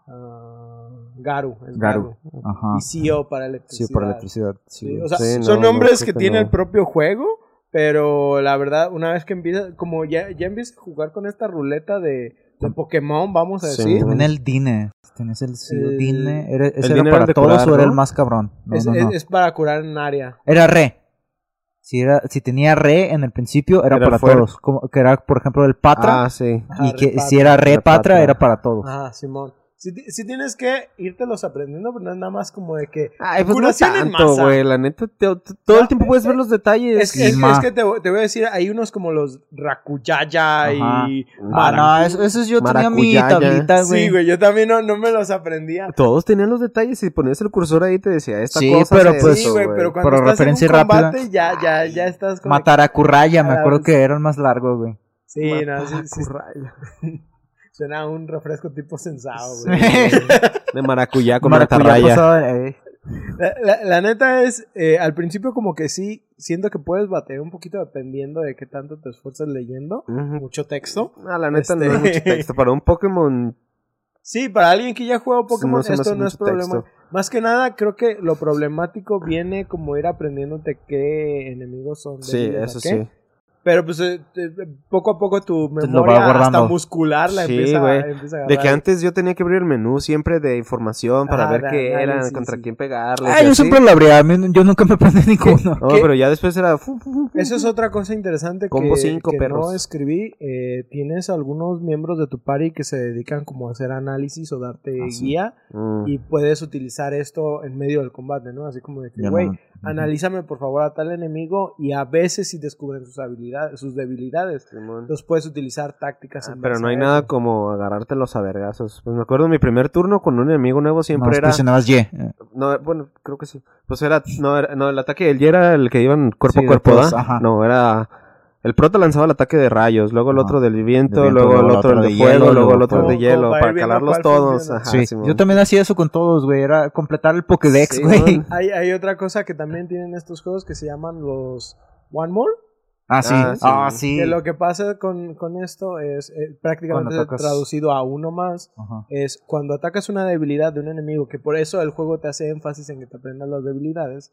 Ah, Garu, es Garu. Garu. Ajá. Y CEO para electricidad. Sí, por electricidad. Sí, Sí, o sea, Sí, no, son no, nombres creo que que tiene no. el propio juego, pero la verdad, una vez que empieza, como ya, ya empiezas a jugar con esta ruleta de, de Pokémon, vamos a Sí. decir, También el Dine. Tienes el, Dine. Era, ese era para todos curar, o era ¿no? el más cabrón. No, es, no, es- no. es para curar en área. Era re. Si, era, si tenía re en el principio, era, Era para fuerte. todos. Como, que era, por ejemplo, el patra. Ah, sí. Y que si era re Repatra. patra, era para todos. Ajá, Simón. Si, si tienes que irtelos aprendiendo, pero no es nada más como de que... Ay, pues no Curación en tanto, masa. güey. La neta, te- te- todo el tiempo puedes ver los detalles. Es que, es, Sí, que- ma. es que te, voy- te voy a decir, hay unos como los Rakuyaya y... Ah, no, eso, eso es- yo tenía mi tablita, güey. Sí, güey, yo también no, no me los aprendía. Todos tenían los detalles y ponías el cursor ahí y te decía, esta Sí, cosa pero pues- sí, güey, pero cuando Por estás referencia en un rápida. combate ya, ya, ya estás como... Matar a Curraya, me acuerdo que era el más largo, güey. Sí, no, sí, sí. Suena a un refresco tipo sensado, güey. De maracuyá con Maracuyá pasaba, eh. La, la- la neta es, eh, al principio como que sí, siento que puedes batear un poquito dependiendo de qué tanto te esfuerzas leyendo. Mucho texto. Ah, la neta Este- no es mucho texto. Para un Pokémon Sí, para alguien que ya juega Pokémon, No esto no es problema. texto. Más que nada, creo que lo problemático viene como ir aprendiéndote qué enemigos son. Sí, eso qué. sí. Pero pues eh, te- poco a poco tu memoria hasta muscular la Sí, empieza, güey. empieza a De que agarrar. antes yo tenía que abrir el menú siempre de información para Ah, ver qué era, análisis, contra sí. quién pegarle. Ah, yo siempre lo abría. yo nunca me aprendí ninguno. No, ¿Qué? pero ya después era... Eso es otra cosa interesante Combo que, cinco, que perros. no escribí. Eh, tienes algunos miembros de tu party que se dedican como a hacer análisis o darte Ah, sí. guía Mm. y puedes utilizar esto en medio del combate, ¿no? Así como de que, güey, no- analízame por favor a tal enemigo y a veces si descubren sus habilidades, sus debilidades. Simón. Entonces puedes utilizar tácticas. Ah, en pero no hay nada como agarrártelos a vergazos. Pues me acuerdo mi primer turno con un enemigo nuevo siempre Nomás era... presionabas Y. No, bueno, creo que sí. Pues era, no, era, no, el ataque del Y era el que iban cuerpo Sí, a cuerpo, ajá. No, era El prota lanzaba el ataque de rayos, luego el Ajá. otro del viento, De viento, luego el luego otro el de fuego, hielo, luego el otro el de hielo, para para calarlos todos. Ajá, Sí, yo también hacía eso con todos, güey. Era completar el Pokédex, Sí, güey. güey. Hay, hay otra cosa que también tienen estos juegos que se llaman los One More. Ah, sí. Ah, sí. Ah, sí. Que lo que pasa con, con esto es eh, prácticamente atacas- traducido a uno más. Ajá. Es cuando atacas una debilidad de un enemigo, que por eso el juego te hace énfasis en que te aprendas las debilidades.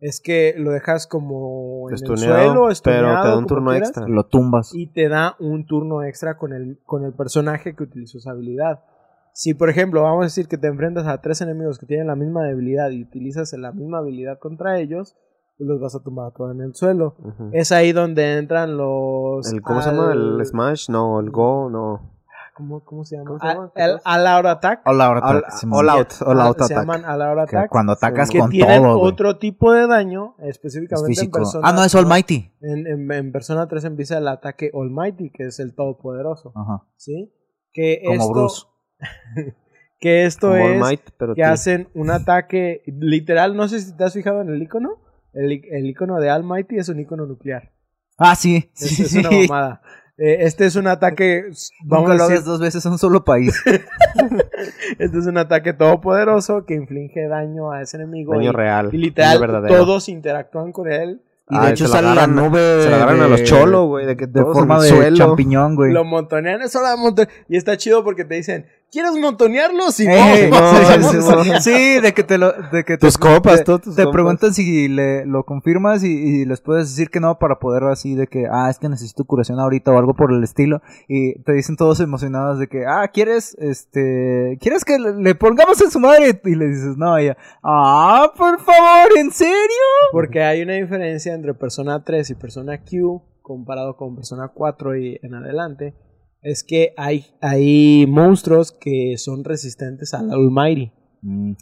Es que lo dejas como en el Estuneado, suelo, pero te estuneado, da un turno quieras, extra. Lo tumbas. y te da un turno extra con el, con el personaje que utilizó esa habilidad. Si, por ejemplo, vamos a decir que te enfrentas a tres enemigos que tienen la misma debilidad y utilizas la misma habilidad contra ellos, los vas a tumbar todo en el suelo. Ujú. Es ahí donde entran los... El, ¿Cómo se llama? al- ¿El Smash? No, el Go, no. ¿Cómo, cómo se llama? ¿Cómo se llama? Ah, el All Out Attack. All out All, attack, Simón. all out, all Ah, out se attack. llaman All Out Que Attack. cuando atacas que con tienen todo, otro tipo de daño, Es específicamente en físico. persona. Ah, no, es Almighty. En, en, en Persona 3 empieza el ataque Almighty, que es el Todopoderoso. Ajá. ¿Sí? Que Como esto, Bruce. que esto Como All es Might, pero que tío. hacen un ataque literal, no sé si te has fijado en el icono. El, el icono de Almighty es un icono nuclear. Ah, sí. Es, sí, es sí. una mamada. Eh, este es un ataque, vamos Nunca a lo hagas dos veces a un solo país. este es un ataque todopoderoso que inflige daño a ese enemigo. Daño y, real. y literal, todos interactúan con él. Y Ah, de hecho se la sale la nube. Se la agarran a los cholos, güey, de que De forma de suelo. champiñón, güey. Lo montonean, es hora de montonear. Y está chido porque te dicen, ¿quieres montonearlo? Si Ey, no, sí, sí, sí, de que te lo, de que Tus te, compas, te, todos tus te compas. preguntan si le, lo confirmas y, y les puedes decir que no para poder así de que, ah, es que necesito curación ahorita o algo por el estilo y te dicen todos emocionados de que, ah, quieres, este, quieres que le, pongamos en su madre y le dices no ella, ah, por favor, ¿en serio? Porque hay una diferencia entre Persona 3 y Persona Q comparado con Persona 4 y en adelante. Es que hay, hay monstruos que son resistentes al Almighty.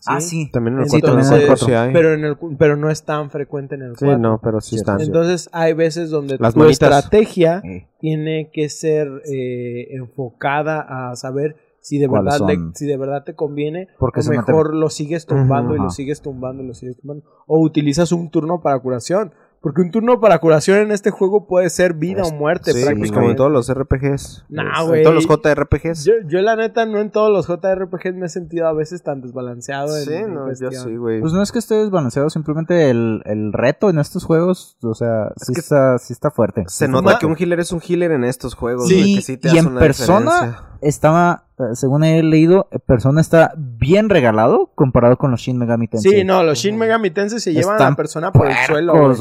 Ah, sí. También en el Sí, 4 también en el cuatro sí hay. Pero, en el, pero no es tan frecuente en el Sí, 4. no, pero sí están. Entonces hay veces donde Las tu manitas. estrategia Eh, tiene que ser eh, enfocada a saber si de ¿Cuáles verdad le- si de verdad te conviene Porque o mejor lo sigues tumbando y lo sigues tumbando y lo sigues tumbando o utilizas un turno para curación porque un turno para curación en este juego puede ser vida o muerte Sí, pues prácticamente como en todos los RPGs. Nah, En güey. todos los JRPGs. yo, yo la neta no en todos los JRPGs me he sentido a veces tan desbalanceado en, sí, en no, yo sí, güey. Pues no es que esté desbalanceado, simplemente el, el reto en estos juegos, o sea, sí, que está, sí está fuerte. Se nota que un healer es un healer en estos juegos, Sí, que sí te y hace en una persona diferencia. Estaba, eh, según he leído, eh, Persona está bien regalado comparado con los Shin Megami Tensei. Sí, no, los Shin Megami Tensei se llevan a Están la persona por el suelo.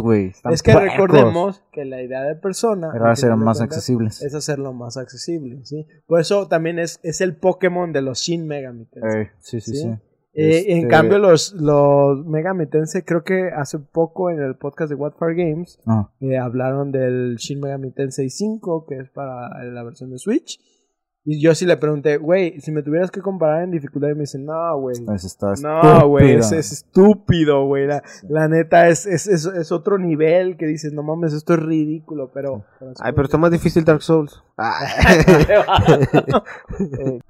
Es que puercos. recordemos que la idea de persona Era hacer más accesibles. es hacerlo más accesible, ¿sí? Por eso también es, es el Pokémon de los Shin Megami Tensei. Eh, sí, sí, Sí. sí. Eh, En Este- cambio, los, los Megami Tensei, creo que hace poco en el podcast de What for Games, Ah, eh, hablaron del Shin Megami Tensei 5, que es para la versión de Switch. Y yo sí le pregunté, güey, si me tuvieras que comparar en dificultad, y me dicen, no, güey. eso está No, güey, es, estúpido. es estúpido, güey. La, la neta es, es, es, es otro nivel que dices, no mames, esto es ridículo, pero... pero Ay, pero está más difícil Dark Souls. Ah.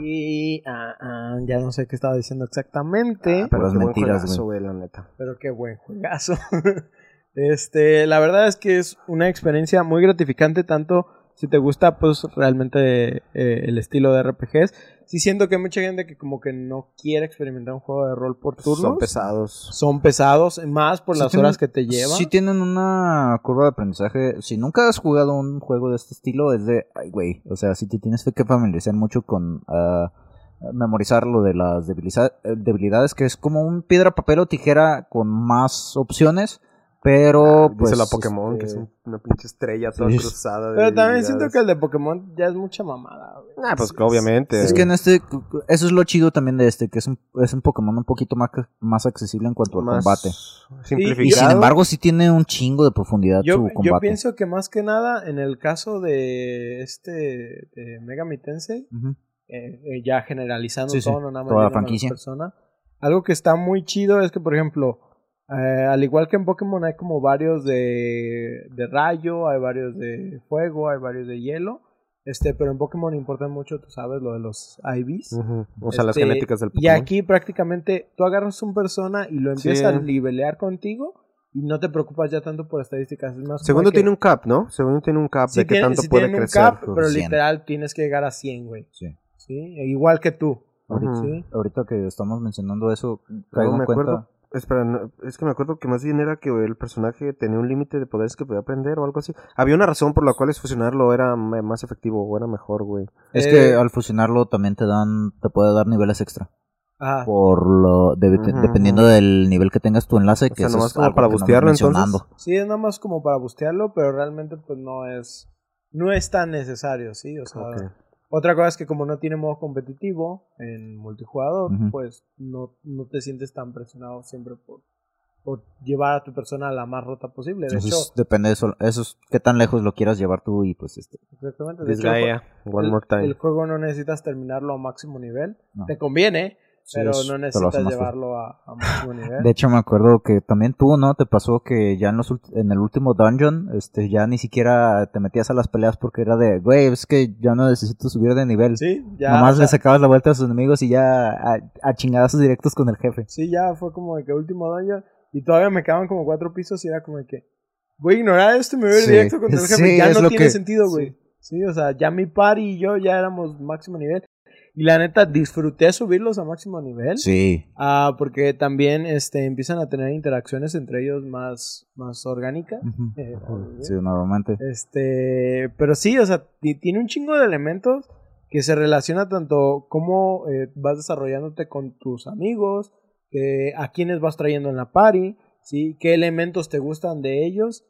Y ah, ah, ya no sé qué estaba diciendo exactamente, Pero Puras qué buen mentiras, juegazo, güey, la neta. pero qué buen juegazo. este, la verdad es que es una experiencia muy gratificante, tanto si te gusta, pues realmente eh, el estilo de RPGs. Sí siento que hay mucha gente que como que no quiere experimentar un juego de rol por turnos. Son pesados. Son pesados, más por Sí las tienen- horas que te llevan. Sí tienen una curva de aprendizaje. Si nunca has jugado un juego de este estilo, es de, ay, güey. O sea, si te tienes que familiarizar mucho con ah, memorizar lo de las debiliza- eh, debilidades, que es como un piedra, papel o tijera con más opciones. Pero, pues. Dice la Pokémon, que es este, un- una pinche estrella toda sí. cruzada. de Pero también siento que el de Pokémon ya es mucha mamada, güey. Ah, pues que obviamente. Es que en este, eso es lo chido también de este, que es un, es un Pokémon un poquito más, más accesible en cuanto al combate. Simplificado. Y sin embargo, sí tiene un chingo de profundidad Yo, su yo combate. pienso que más que nada, en el caso de este de Megami Tensei, Ujú. eh, eh, ya generalizando Sí, sí, todo, no nada más toda la franquicia. persona, algo que está muy chido es que, por ejemplo, eh, al igual que en Pokémon hay como varios de, de rayo, hay varios de fuego, hay varios de hielo, este, pero en Pokémon importa mucho, tú sabes, lo de los IVs. O sea, las Este, genéticas del Y Pokémon. aquí prácticamente tú agarras un persona y lo empiezas Sí. a nivelear contigo y no te preocupas ya tanto por estadísticas. Es más como Segundo que- tiene un cap, ¿no? Segundo tiene un cap sí de qué tiene- tanto sí puede tienen un crecer. cap, pues. pero 100. literal tienes que llegar a 100, güey. Sí. Sí, igual que tú. Ahorita que estamos mencionando eso, caigo en me cuenta. acuerdo, espera, no, es que me acuerdo que más bien era que el personaje tenía un límite de poderes que podía aprender o algo así. Había una razón por la cual es fusionarlo era más efectivo o era mejor, güey. Es Eh, que al fusionarlo también te dan, te puede dar niveles extra. Ajá. Por lo, de- dependiendo del nivel que tengas tu enlace, O que sea, eso nomás es como para no bustearlo, hemos entonces. Sí, es nada más como para bustearlo, pero realmente pues no es no es tan necesario, ¿sí? O sea. Otra cosa es que como no tiene modo competitivo en multijugador, pues no, no te sientes tan presionado siempre por, por llevar a tu persona a la más rota posible. De Entonces, hecho, depende de eso, eso es qué tan lejos lo quieras llevar tú y pues este. exactamente, de hecho, el yeah. One el- more time. el juego no necesitas terminarlo a máximo nivel. No. Te conviene, pero no necesitas llevarlo a, a máximo nivel. De hecho, me acuerdo que también tú, ¿no? Te pasó que ya en, los en el último dungeon, este, ya ni siquiera te metías a las peleas porque era de, güey, es que ya no necesito subir de nivel. sí, ya. Nomás o sea, le sacabas la vuelta a sus enemigos y ya a, a chingadazos directos con el jefe. Sí, ya fue como de que último daño. Y todavía me quedaban como cuatro pisos y era como de que, voy a ignorar esto y me voy a ir Sí. directo contra el jefe. Sí, ya no tiene que- sentido, güey. Sí. o sea, ya mi par y yo ya éramos máximo nivel. Y la neta, disfruté subirlos a máximo nivel. Sí. Ah, porque también este, empiezan a tener interacciones entre ellos más, más orgánicas. Eh, Sí, nuevamente. este, pero sí, o sea, ti- tiene un chingo de elementos que se relaciona tanto cómo eh, vas desarrollándote con tus amigos, a quiénes vas trayendo en la party, ¿sí? qué elementos te gustan de ellos.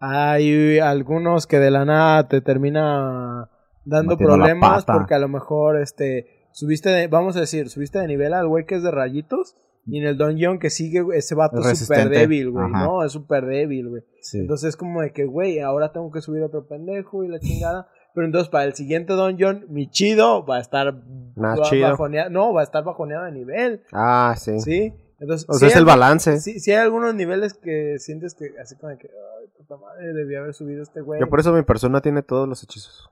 Hay algunos que de la nada te termina dando problemas porque a lo mejor este subiste de, vamos a decir, subiste de nivel al güey que es de rayitos y en el dungeon que sigue ese vato Es súper débil, güey, Ajá. ¿no? Es súper débil, güey. Sí. Entonces es como de que, güey, ahora tengo que subir otro pendejo y la chingada. Pero entonces para el siguiente dungeon, mi chido va a estar Más chido. bajoneado. No, va a estar bajoneado de nivel. Ah, sí. ¿Sí? Entonces, O sea, es hay el balance. Sí, sí hay algunos niveles que sientes que así como de que, ay, puta madre, debí haber subido este güey. Yo por eso mi persona tiene todos los hechizos.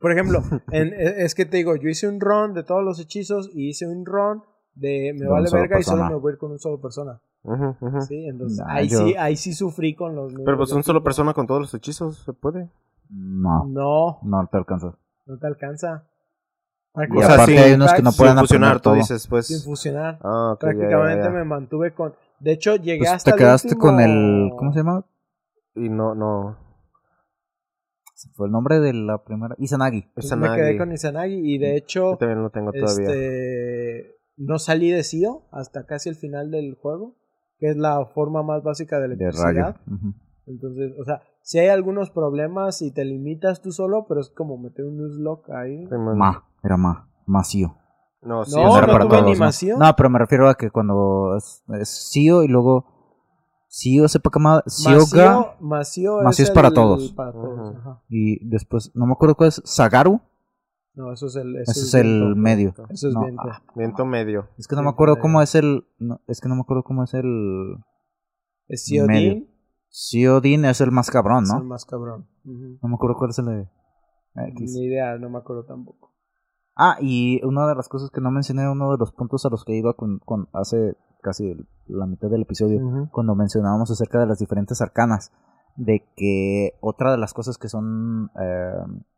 Por ejemplo, en- e- es que te digo, yo hice un run de todos los hechizos y hice un run de me De vale verga y solo persona. me voy a ir con un solo persona. Ujú, ujú. Sí, entonces Nah, ahí yo- sí, ahí sí sufrí con los Pero pues un solo tipo. persona con todos los hechizos, ¿se puede? No, No, no te alcanza. no te alcanza. Y O sea, sí, hay unos que no pueden fusionar, tú todo. dices, pues. sin fusionar. Ah, ok, ya, ya, Prácticamente ya. me mantuve con. De hecho, llegué Pues hasta te el quedaste último- con el... ¿Cómo se llama? Y no, no. Se Fue el nombre de la primera... Izanagi. Esa Me quedé con Izanagi y de hecho Yo también lo tengo todavía. este no salí de Sio hasta casi el final del juego, que es la forma más básica de De electricidad. Ujú. Entonces, o sea, si hay algunos problemas y te limitas tú solo, pero es como meter un nuzlocke ahí. Ma, era Ma. Macio. No, sí, No, no para tuve todos, ¿no? animación. No, pero me refiero a que cuando es, es Sio y luego Sio sepa Sioga Macio es el- para todos. para todos, ajá. y después no me acuerdo cuál es Sagaru, No, eso es el eso es el viento. medio. Eso es No, viento. ah, Viento medio. es que no me acuerdo medio. cómo es el no, es que no me acuerdo cómo es el Es Siodin. Siodin es el más cabrón, es el ¿no? más cabrón. No me acuerdo cuál es el de X. Ni idea, no me acuerdo tampoco. Ah, y una de las cosas que no mencioné, uno de los puntos a los que iba con, con hace casi la mitad del episodio, cuando mencionábamos acerca de las diferentes arcanas, de que otra de las cosas que son eh,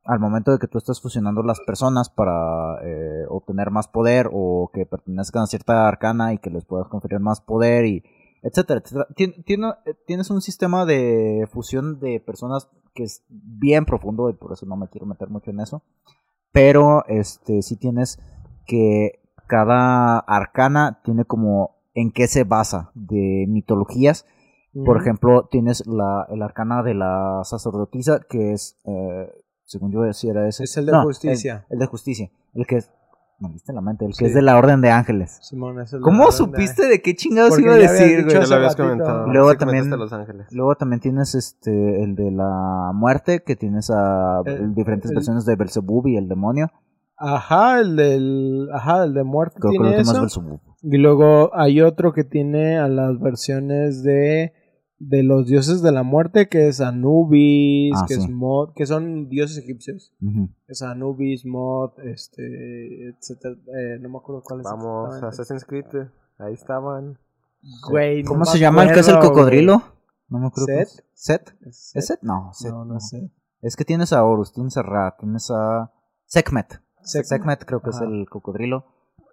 al momento de que tú estás fusionando las personas para eh, obtener más poder o que pertenezcan a cierta arcana y que les puedas conferir más poder y etcétera, etcétera. Tien- tiene- eh, tienes un sistema de fusión de personas que es bien profundo y por eso no me quiero meter mucho en eso. Pero este sí tienes que cada arcana tiene como en qué se basa de mitologías. Por ejemplo, tienes la, el arcana de la sacerdotisa, que es, eh, según yo decía, era ese. Es el de No, justicia. El, el de justicia. El que es, me diste la mente, el que Sí. es de la Orden de Ángeles. Simón, es el de ¿Cómo la supiste de qué chingados Porque iba a decir, güey? Ya lo habías comentado. Luego Sí, también- Los Ángeles. Luego también tienes este el de la muerte, que tienes a El- diferentes el- versiones de Belzebub y el demonio. Ajá, el del. Ajá, el de muerte Creo que el tiene último es eso. Belzebub. Y luego hay otro que tiene a las versiones de. De los dioses de la muerte, que es Anubis, Ah, que sí. es Mod, que son dioses egipcios. Ujú. Es Anubis, Mod, este, etcétera. Eh, no me acuerdo cuál es. Vamos. Assassin's Creed. Ahí estaban. Güey, no ¿Cómo me se llama el que es el cocodrilo? No me acuerdo. ¿Set? cómo es. ¿Set? ¿Es ¿Es Set? No, Set. No, no sé. Es que tienes a Horus, tienes a Ra, tienes a Sekhmet. Sekhmet. Sekhmet creo que es Ajá. el cocodrilo.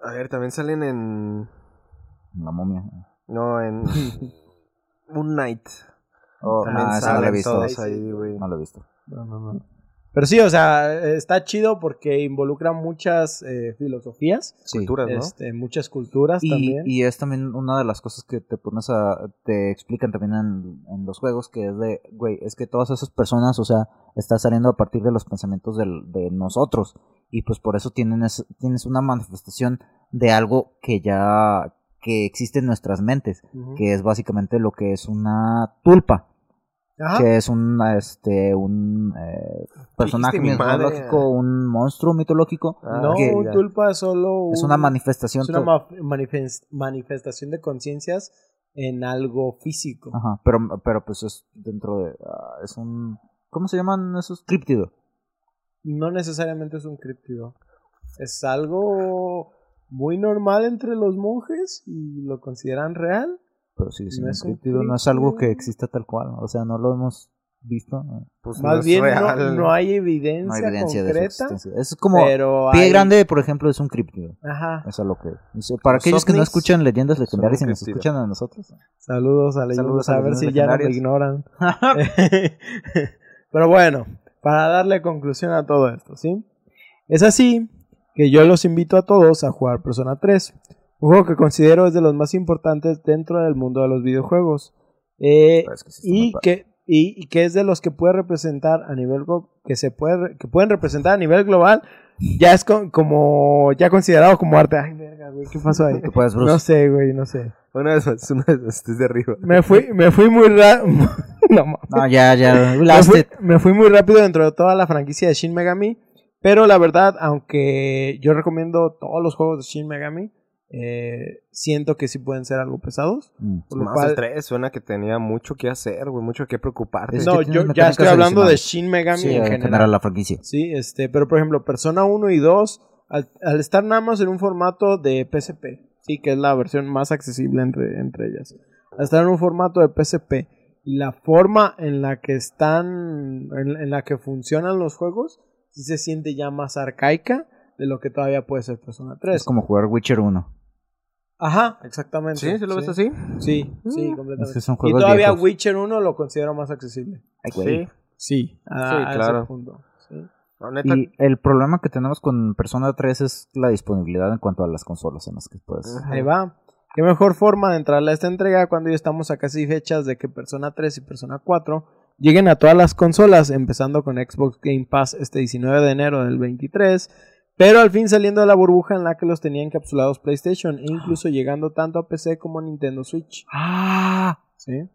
A ver, también salen en. La momia. No, en. Moon Knight. Oh, También no, ese no lo he salen visto. todos ahí, güey. No lo he visto. No, no, no. Pero sí, o sea, está chido porque involucra muchas eh, filosofías, Sí. Culturas, ¿no? este, muchas culturas Y, también. y es también una de las cosas que te pones a. te explican también en, en los juegos, que es de, güey, es que todas esas personas, o sea, está saliendo a partir de los pensamientos del- de nosotros. Y pues por eso tienen es- tienes una manifestación de algo que ya. que existe en nuestras mentes. Que es básicamente lo que es una tulpa. Ajá. Que es un, este, un eh, personaje mitológico, un monstruo mitológico. Ah, no, que un tulpa es solo es un- una manifestación. es una ma- manifestación de conciencias en algo físico. Ajá, pero, pero pues es dentro de... ah, es un... ¿Cómo se llaman esos? Críptido. No necesariamente es un críptido. Es algo muy normal entre los monjes y lo consideran real. Pero sí, sí, No un es un críptido no es algo que exista tal cual. O sea, no lo hemos visto. No, Pues no Más es bien no, no hay evidencia, no hay evidencia de su concreta. Es como... pero Pie hay- Grande, por ejemplo, es un críptido. Ajá. Eso es lo que... Para Los aquellos que no escuchan leyendas legendarias y nos escuchan a nosotros. Saludos a Saludos leyendas, a a ver si ya no me ignoran. Pero bueno, para darle conclusión a todo esto, ¿sí? Es así que yo los invito a todos a jugar Persona 3, un juego que considero es de los más importantes dentro del mundo de los videojuegos. Eh, es que sí y que y, y que es de los que puede representar a nivel que se puede que pueden representar a nivel global ya es co- como ya considerado como arte ay verga güey qué pasó ahí puedes, no sé güey no sé Una vez más, una vez más, desde arriba. me fui me fui muy ra no ya, ya. me fui, me fui muy rápido dentro de toda la franquicia de Shin Megami pero la verdad aunque yo recomiendo todos los juegos de Shin Megami eh, siento que sí pueden ser algo pesados Mm. por lo Más cual el 3 suena que tenía mucho que hacer, güey, mucho que preocuparte. Es no que yo ya estoy hablando de. Shin Megami Sí, en en general la franquicia. Sí, este, pero por ejemplo, Persona 1 y 2, al, al estar nada más en un formato de PSP, sí, que es la versión más accesible entre, entre ellas, al estar en un formato de PSP y la forma en la que están, en, en la que funcionan los juegos, sí se siente ya más arcaica de lo que todavía puede ser Persona 3. Es como jugar Witcher 1. Ajá, exactamente. ¿Sí? ¿Sí lo ves así? Sí, sí, Mm. completamente. Es que son y todavía viejos. Witcher 1 lo considero más accesible. Sí. Sí, a, Sí, claro. punto. sí. No, neta, Y el problema que tenemos con Persona 3 es la disponibilidad en cuanto a las consolas en las que puedes. Ahí va. Qué mejor forma de entrarle a esta entrega cuando ya estamos a casi fechas de que Persona 3 y Persona 4 lleguen a todas las consolas, empezando con Xbox Game Pass este 19 de enero del 23, pero al fin saliendo de la burbuja en la que los tenía encapsulados PlayStation e incluso llegando tanto a PC como a Nintendo Switch. ¡Ah! ¿Sí?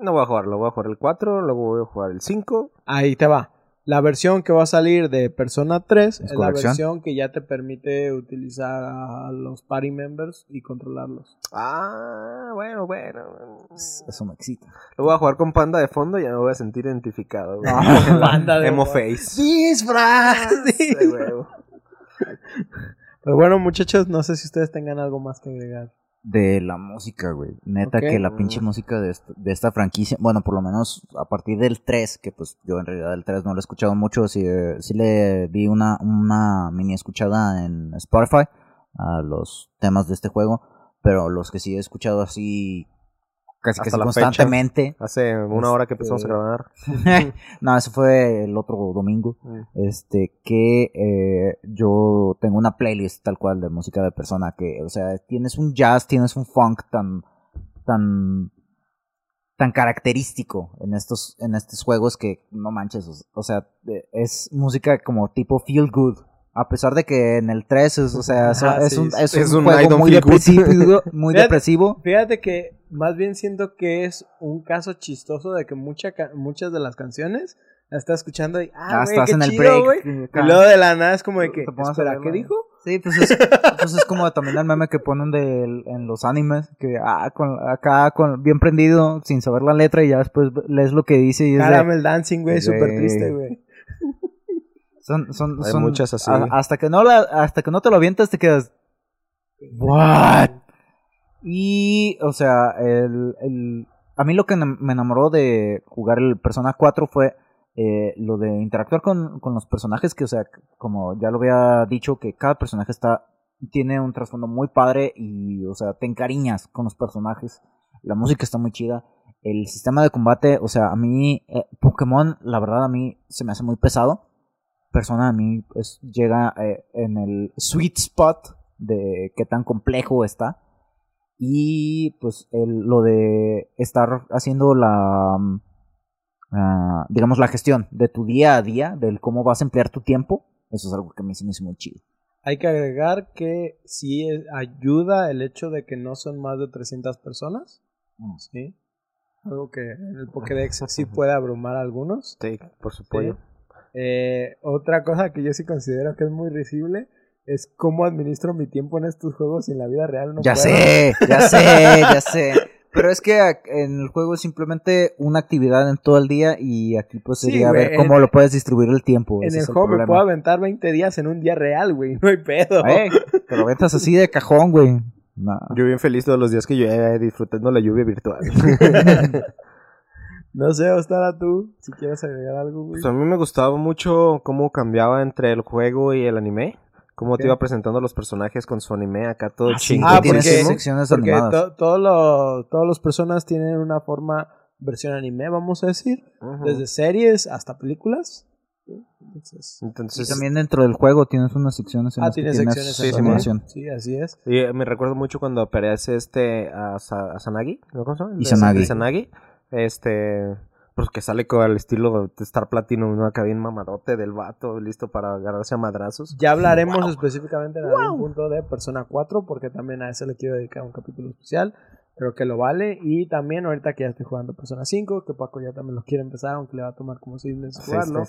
no voy a jugarlo. Voy a jugar el 4, luego voy a jugar el 5. Ahí te va. La versión que va a salir de Persona 3 es, ¿Es la versión que ya te permite utilizar a los party members y controlarlos. Ah, bueno, bueno. Eso me excita. Lo voy a jugar con panda de fondo y ya me voy a sentir identificado. güey. Ah, Panda de Emo face. Disfraz. De huevo. Pero bueno, muchachos, no sé si ustedes tengan algo más que agregar. De la música, güey. Neta que la pinche música de esta, de esta franquicia, bueno, por lo menos a partir del 3, que pues yo en realidad el 3 no lo he escuchado mucho, sí, eh, sí le di una, una mini escuchada en Spotify a los temas de este juego, pero los que sí he escuchado así casi Hasta casi la constantemente. Hace una hora que empezamos a Este, grabar. no, eso fue el otro domingo. Este, que eh, yo tengo una playlist tal cual de música de persona que, o sea, tienes un jazz, tienes un funk tan, tan, tan característico en estos, en estos juegos que no manches, o, o sea, es música como tipo feel good. A pesar de que en el 3 es, o sea, es, Ajá, es sí, un, es Es un un juego muy depresivo, muy Fíjate- depresivo. Fíjate que más bien siento que es un caso chistoso de que mucha muchas de las canciones las estás escuchando y ah, Ah, güey, estás qué en el chido, break. güey. acá. Y luego de la nada es como de que, Te pones a espera, ¿qué dijo? Sí, pues es, pues es como también el meme que ponen de, en los animes, que ah, con, acá con, bien prendido, sin saber la letra, y ya después lees lo que dice y es de- Caramel Dancing, güey, Güey. súper triste, güey. Son, son, Hay son- muchas así. a- hasta que no la, hasta que no te lo avientas te quedas What? Y, o sea, el, el, a mí lo que me enamoró de jugar el Persona 4 fue eh, lo de interactuar con, con, los personajes, que, o sea, como ya lo había dicho, que cada personaje está tiene un trasfondo muy padre y, o sea, te encariñas con los personajes. La música está muy chida. El sistema de combate, o sea, a mí, eh, Pokémon, la verdad, a mí se me hace muy pesado. Persona a mí pues, llega eh, en el sweet spot de qué tan complejo está. Y pues el, lo de estar haciendo la, uh, digamos, la gestión de tu día a día, del cómo vas a emplear tu tiempo, eso es algo que a mí se me hizo muy chido. Hay que agregar que sí ayuda el hecho de que no son más de 300 personas. Mm. ¿sí? Algo que en el Pokédex sí puede abrumar a algunos. Sí, por supuesto. Eh, otra cosa que yo sí considero que es muy risible es cómo administro mi tiempo en estos juegos y en la vida real no Ya sé, ya sé, ya sé. Pero es que en el juego es simplemente una actividad en todo el día y aquí pues sería ver cómo lo puedes distribuir el tiempo. En el juego me puedo aventar 20 días en un día real, güey, no hay pedo. te lo aventas así de cajón, güey. Yo bien feliz todos los días que llueve disfrutando la lluvia virtual. no sé, Ostara, tú, si quieres agregar algo, güey. Pues a mí me gustaba mucho cómo cambiaba entre el juego y el anime. Cómo te iba presentando los personajes con su anime acá todo ah, chingón. Ah, porque, secciones porque todos los todas las personas tienen una forma versión anime, vamos a decir, desde series hasta películas. Entonces, y también dentro del juego tienes unas secciones en ah, tienes secciones sí, animación. Sí, así es. Y eh, me recuerdo mucho cuando aparece este a, Sanagi, ¿cómo se llama? Izanagi. Izanagi. Este pues que sale con el estilo de Star Platinum, ¿no? Acá bien mamadote del vato, listo para agarrarse a madrazos. Ya hablaremos específicamente en algún punto de Persona 4, porque también a ese le quiero dedicar un capítulo especial. Creo que lo vale. Y también ahorita que ya estoy jugando Persona 5, que Paco ya también lo quiere empezar, aunque le va a tomar como seis meses jugarlo.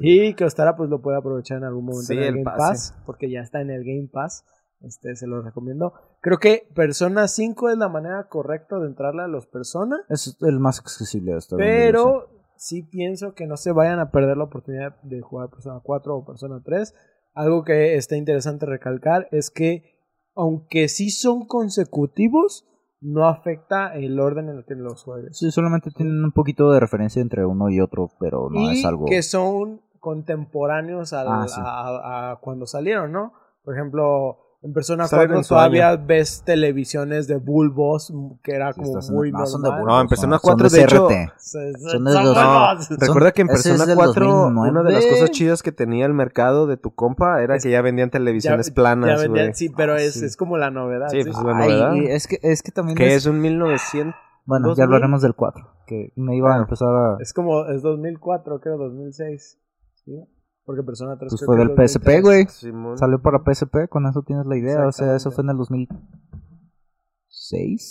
y que Ostara pues lo pueda aprovechar en algún momento en el, Game Pass, porque ya está en el Game Pass. Este, se lo recomiendo. Creo que Persona 5 es la manera correcta de entrarle a los Persona. Es el más accesible hasta Pero sí pienso que no se vayan a perder la oportunidad de jugar Persona 4 o Persona 3. Algo que está interesante recalcar es que, aunque sí son consecutivos, no afecta el orden en el que los juegues. Sí, solamente tienen un poquito de referencia entre uno y otro, pero no es algo. Que son contemporáneos ah, a cuando salieron, ¿no? Por ejemplo, en Persona 4 todavía ves televisiones de bulbos que era como muy normal. No, en Persona 4 de hecho son de los, Recuerda que en Persona 4 una de las cosas chidas que tenía el mercado de tu compa era que ya vendían televisiones planas, ya vendían, Sí, pero es, es como la novedad. Sí, pues es la novedad. es que es que también que es, un 1900 Bueno, ya hablaremos del 4, que me iba a empezar a Es como es 2004, creo 2006. ¿sí? Porque Persona 3 pues fue del PSP, güey. Salió para PSP, con eso tienes la idea. O sea, eso fue en el 2006,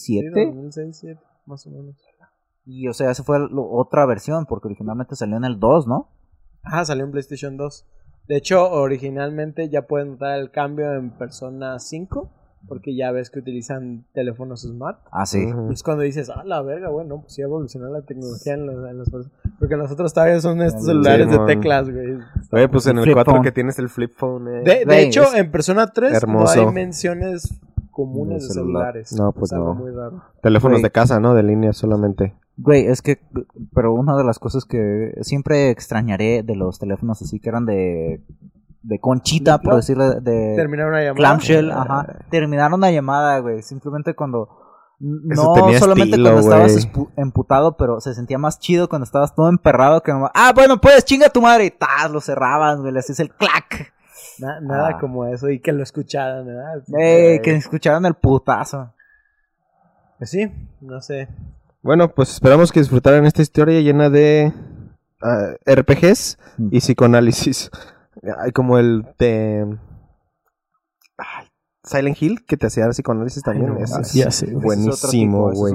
7. Sí, 2006, 7, más o menos. Y o sea, esa fue otra versión, porque originalmente salió en el 2, ¿no? Ah, salió en PlayStation 2. De hecho, originalmente ya pueden notar el cambio en Persona 5 porque ya ves que utilizan teléfonos smart. Ah, sí. es cuando dices, ah, la verga, bueno, pues sí evolucionó la tecnología en los, en Porque nosotros todavía son estos celulares de teclas, güey. Oye, pues en el, 4 que tienes el flip phone. Eh. De, hecho, en Persona 3 no hay menciones comunes de celulares. No, pues no. Teléfonos de casa, ¿no? De línea solamente. Güey, es que, pero una de las cosas que siempre extrañaré de los teléfonos así que eran de de conchita, por decirle, de terminaron una llamada. Clamshell, ajá. Terminaron una llamada, güey. Simplemente cuando no solamente cuando estabas emputado, pero se sentía más chido cuando estabas todo emperrado que ah, bueno, pues chinga tu madre y tas, lo cerraban, güey, le hacías el clac. nada ah. como eso y que lo escucharan, ¿verdad? Ey, que escucharan el putazo. Pues sí, no sé. Bueno, pues esperamos que disfrutaran esta historia llena de ah, RPGs mm. y psicoanálisis. Hay como el de. Silent Hill, que te hacía psicoanálisis también. es buenísimo, güey.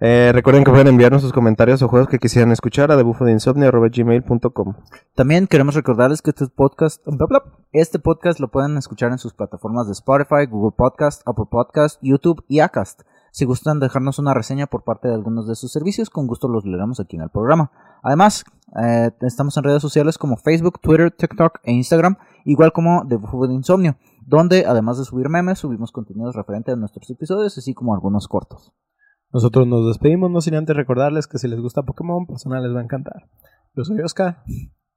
Eh, recuerden que pueden enviarnos sus comentarios o juegos que quisieran escuchar a debufodeinsomnio.gmail.com También queremos recordarles que este podcast, este podcast lo pueden escuchar en sus plataformas de Spotify, Google Podcast, Apple Podcast, YouTube y Acast. Si gustan dejarnos una reseña por parte de algunos de sus servicios, con gusto los leeremos aquí en el programa. Además, eh, estamos en redes sociales como Facebook, Twitter, TikTok e Instagram igual como The de Insomnio, donde además de subir memes, subimos contenidos referentes a nuestros episodios, así como algunos cortos. Nosotros nos despedimos, no sin antes recordarles que si les gusta Pokémon, personal les va a encantar. Yo soy Oscar.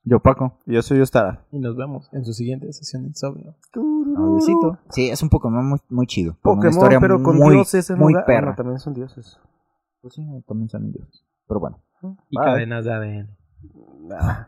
Yo Paco. Yo soy Ostara. Y nos vemos en su siguiente sesión de insomnio. Un ah, besito. Sí, es un Pokémon muy, muy chido. Pokémon, una pero con dioses en muy perra. Ah, también son dioses. Pues sí, también son dioses. Pero bueno. Y cadenas de ADN. Nah.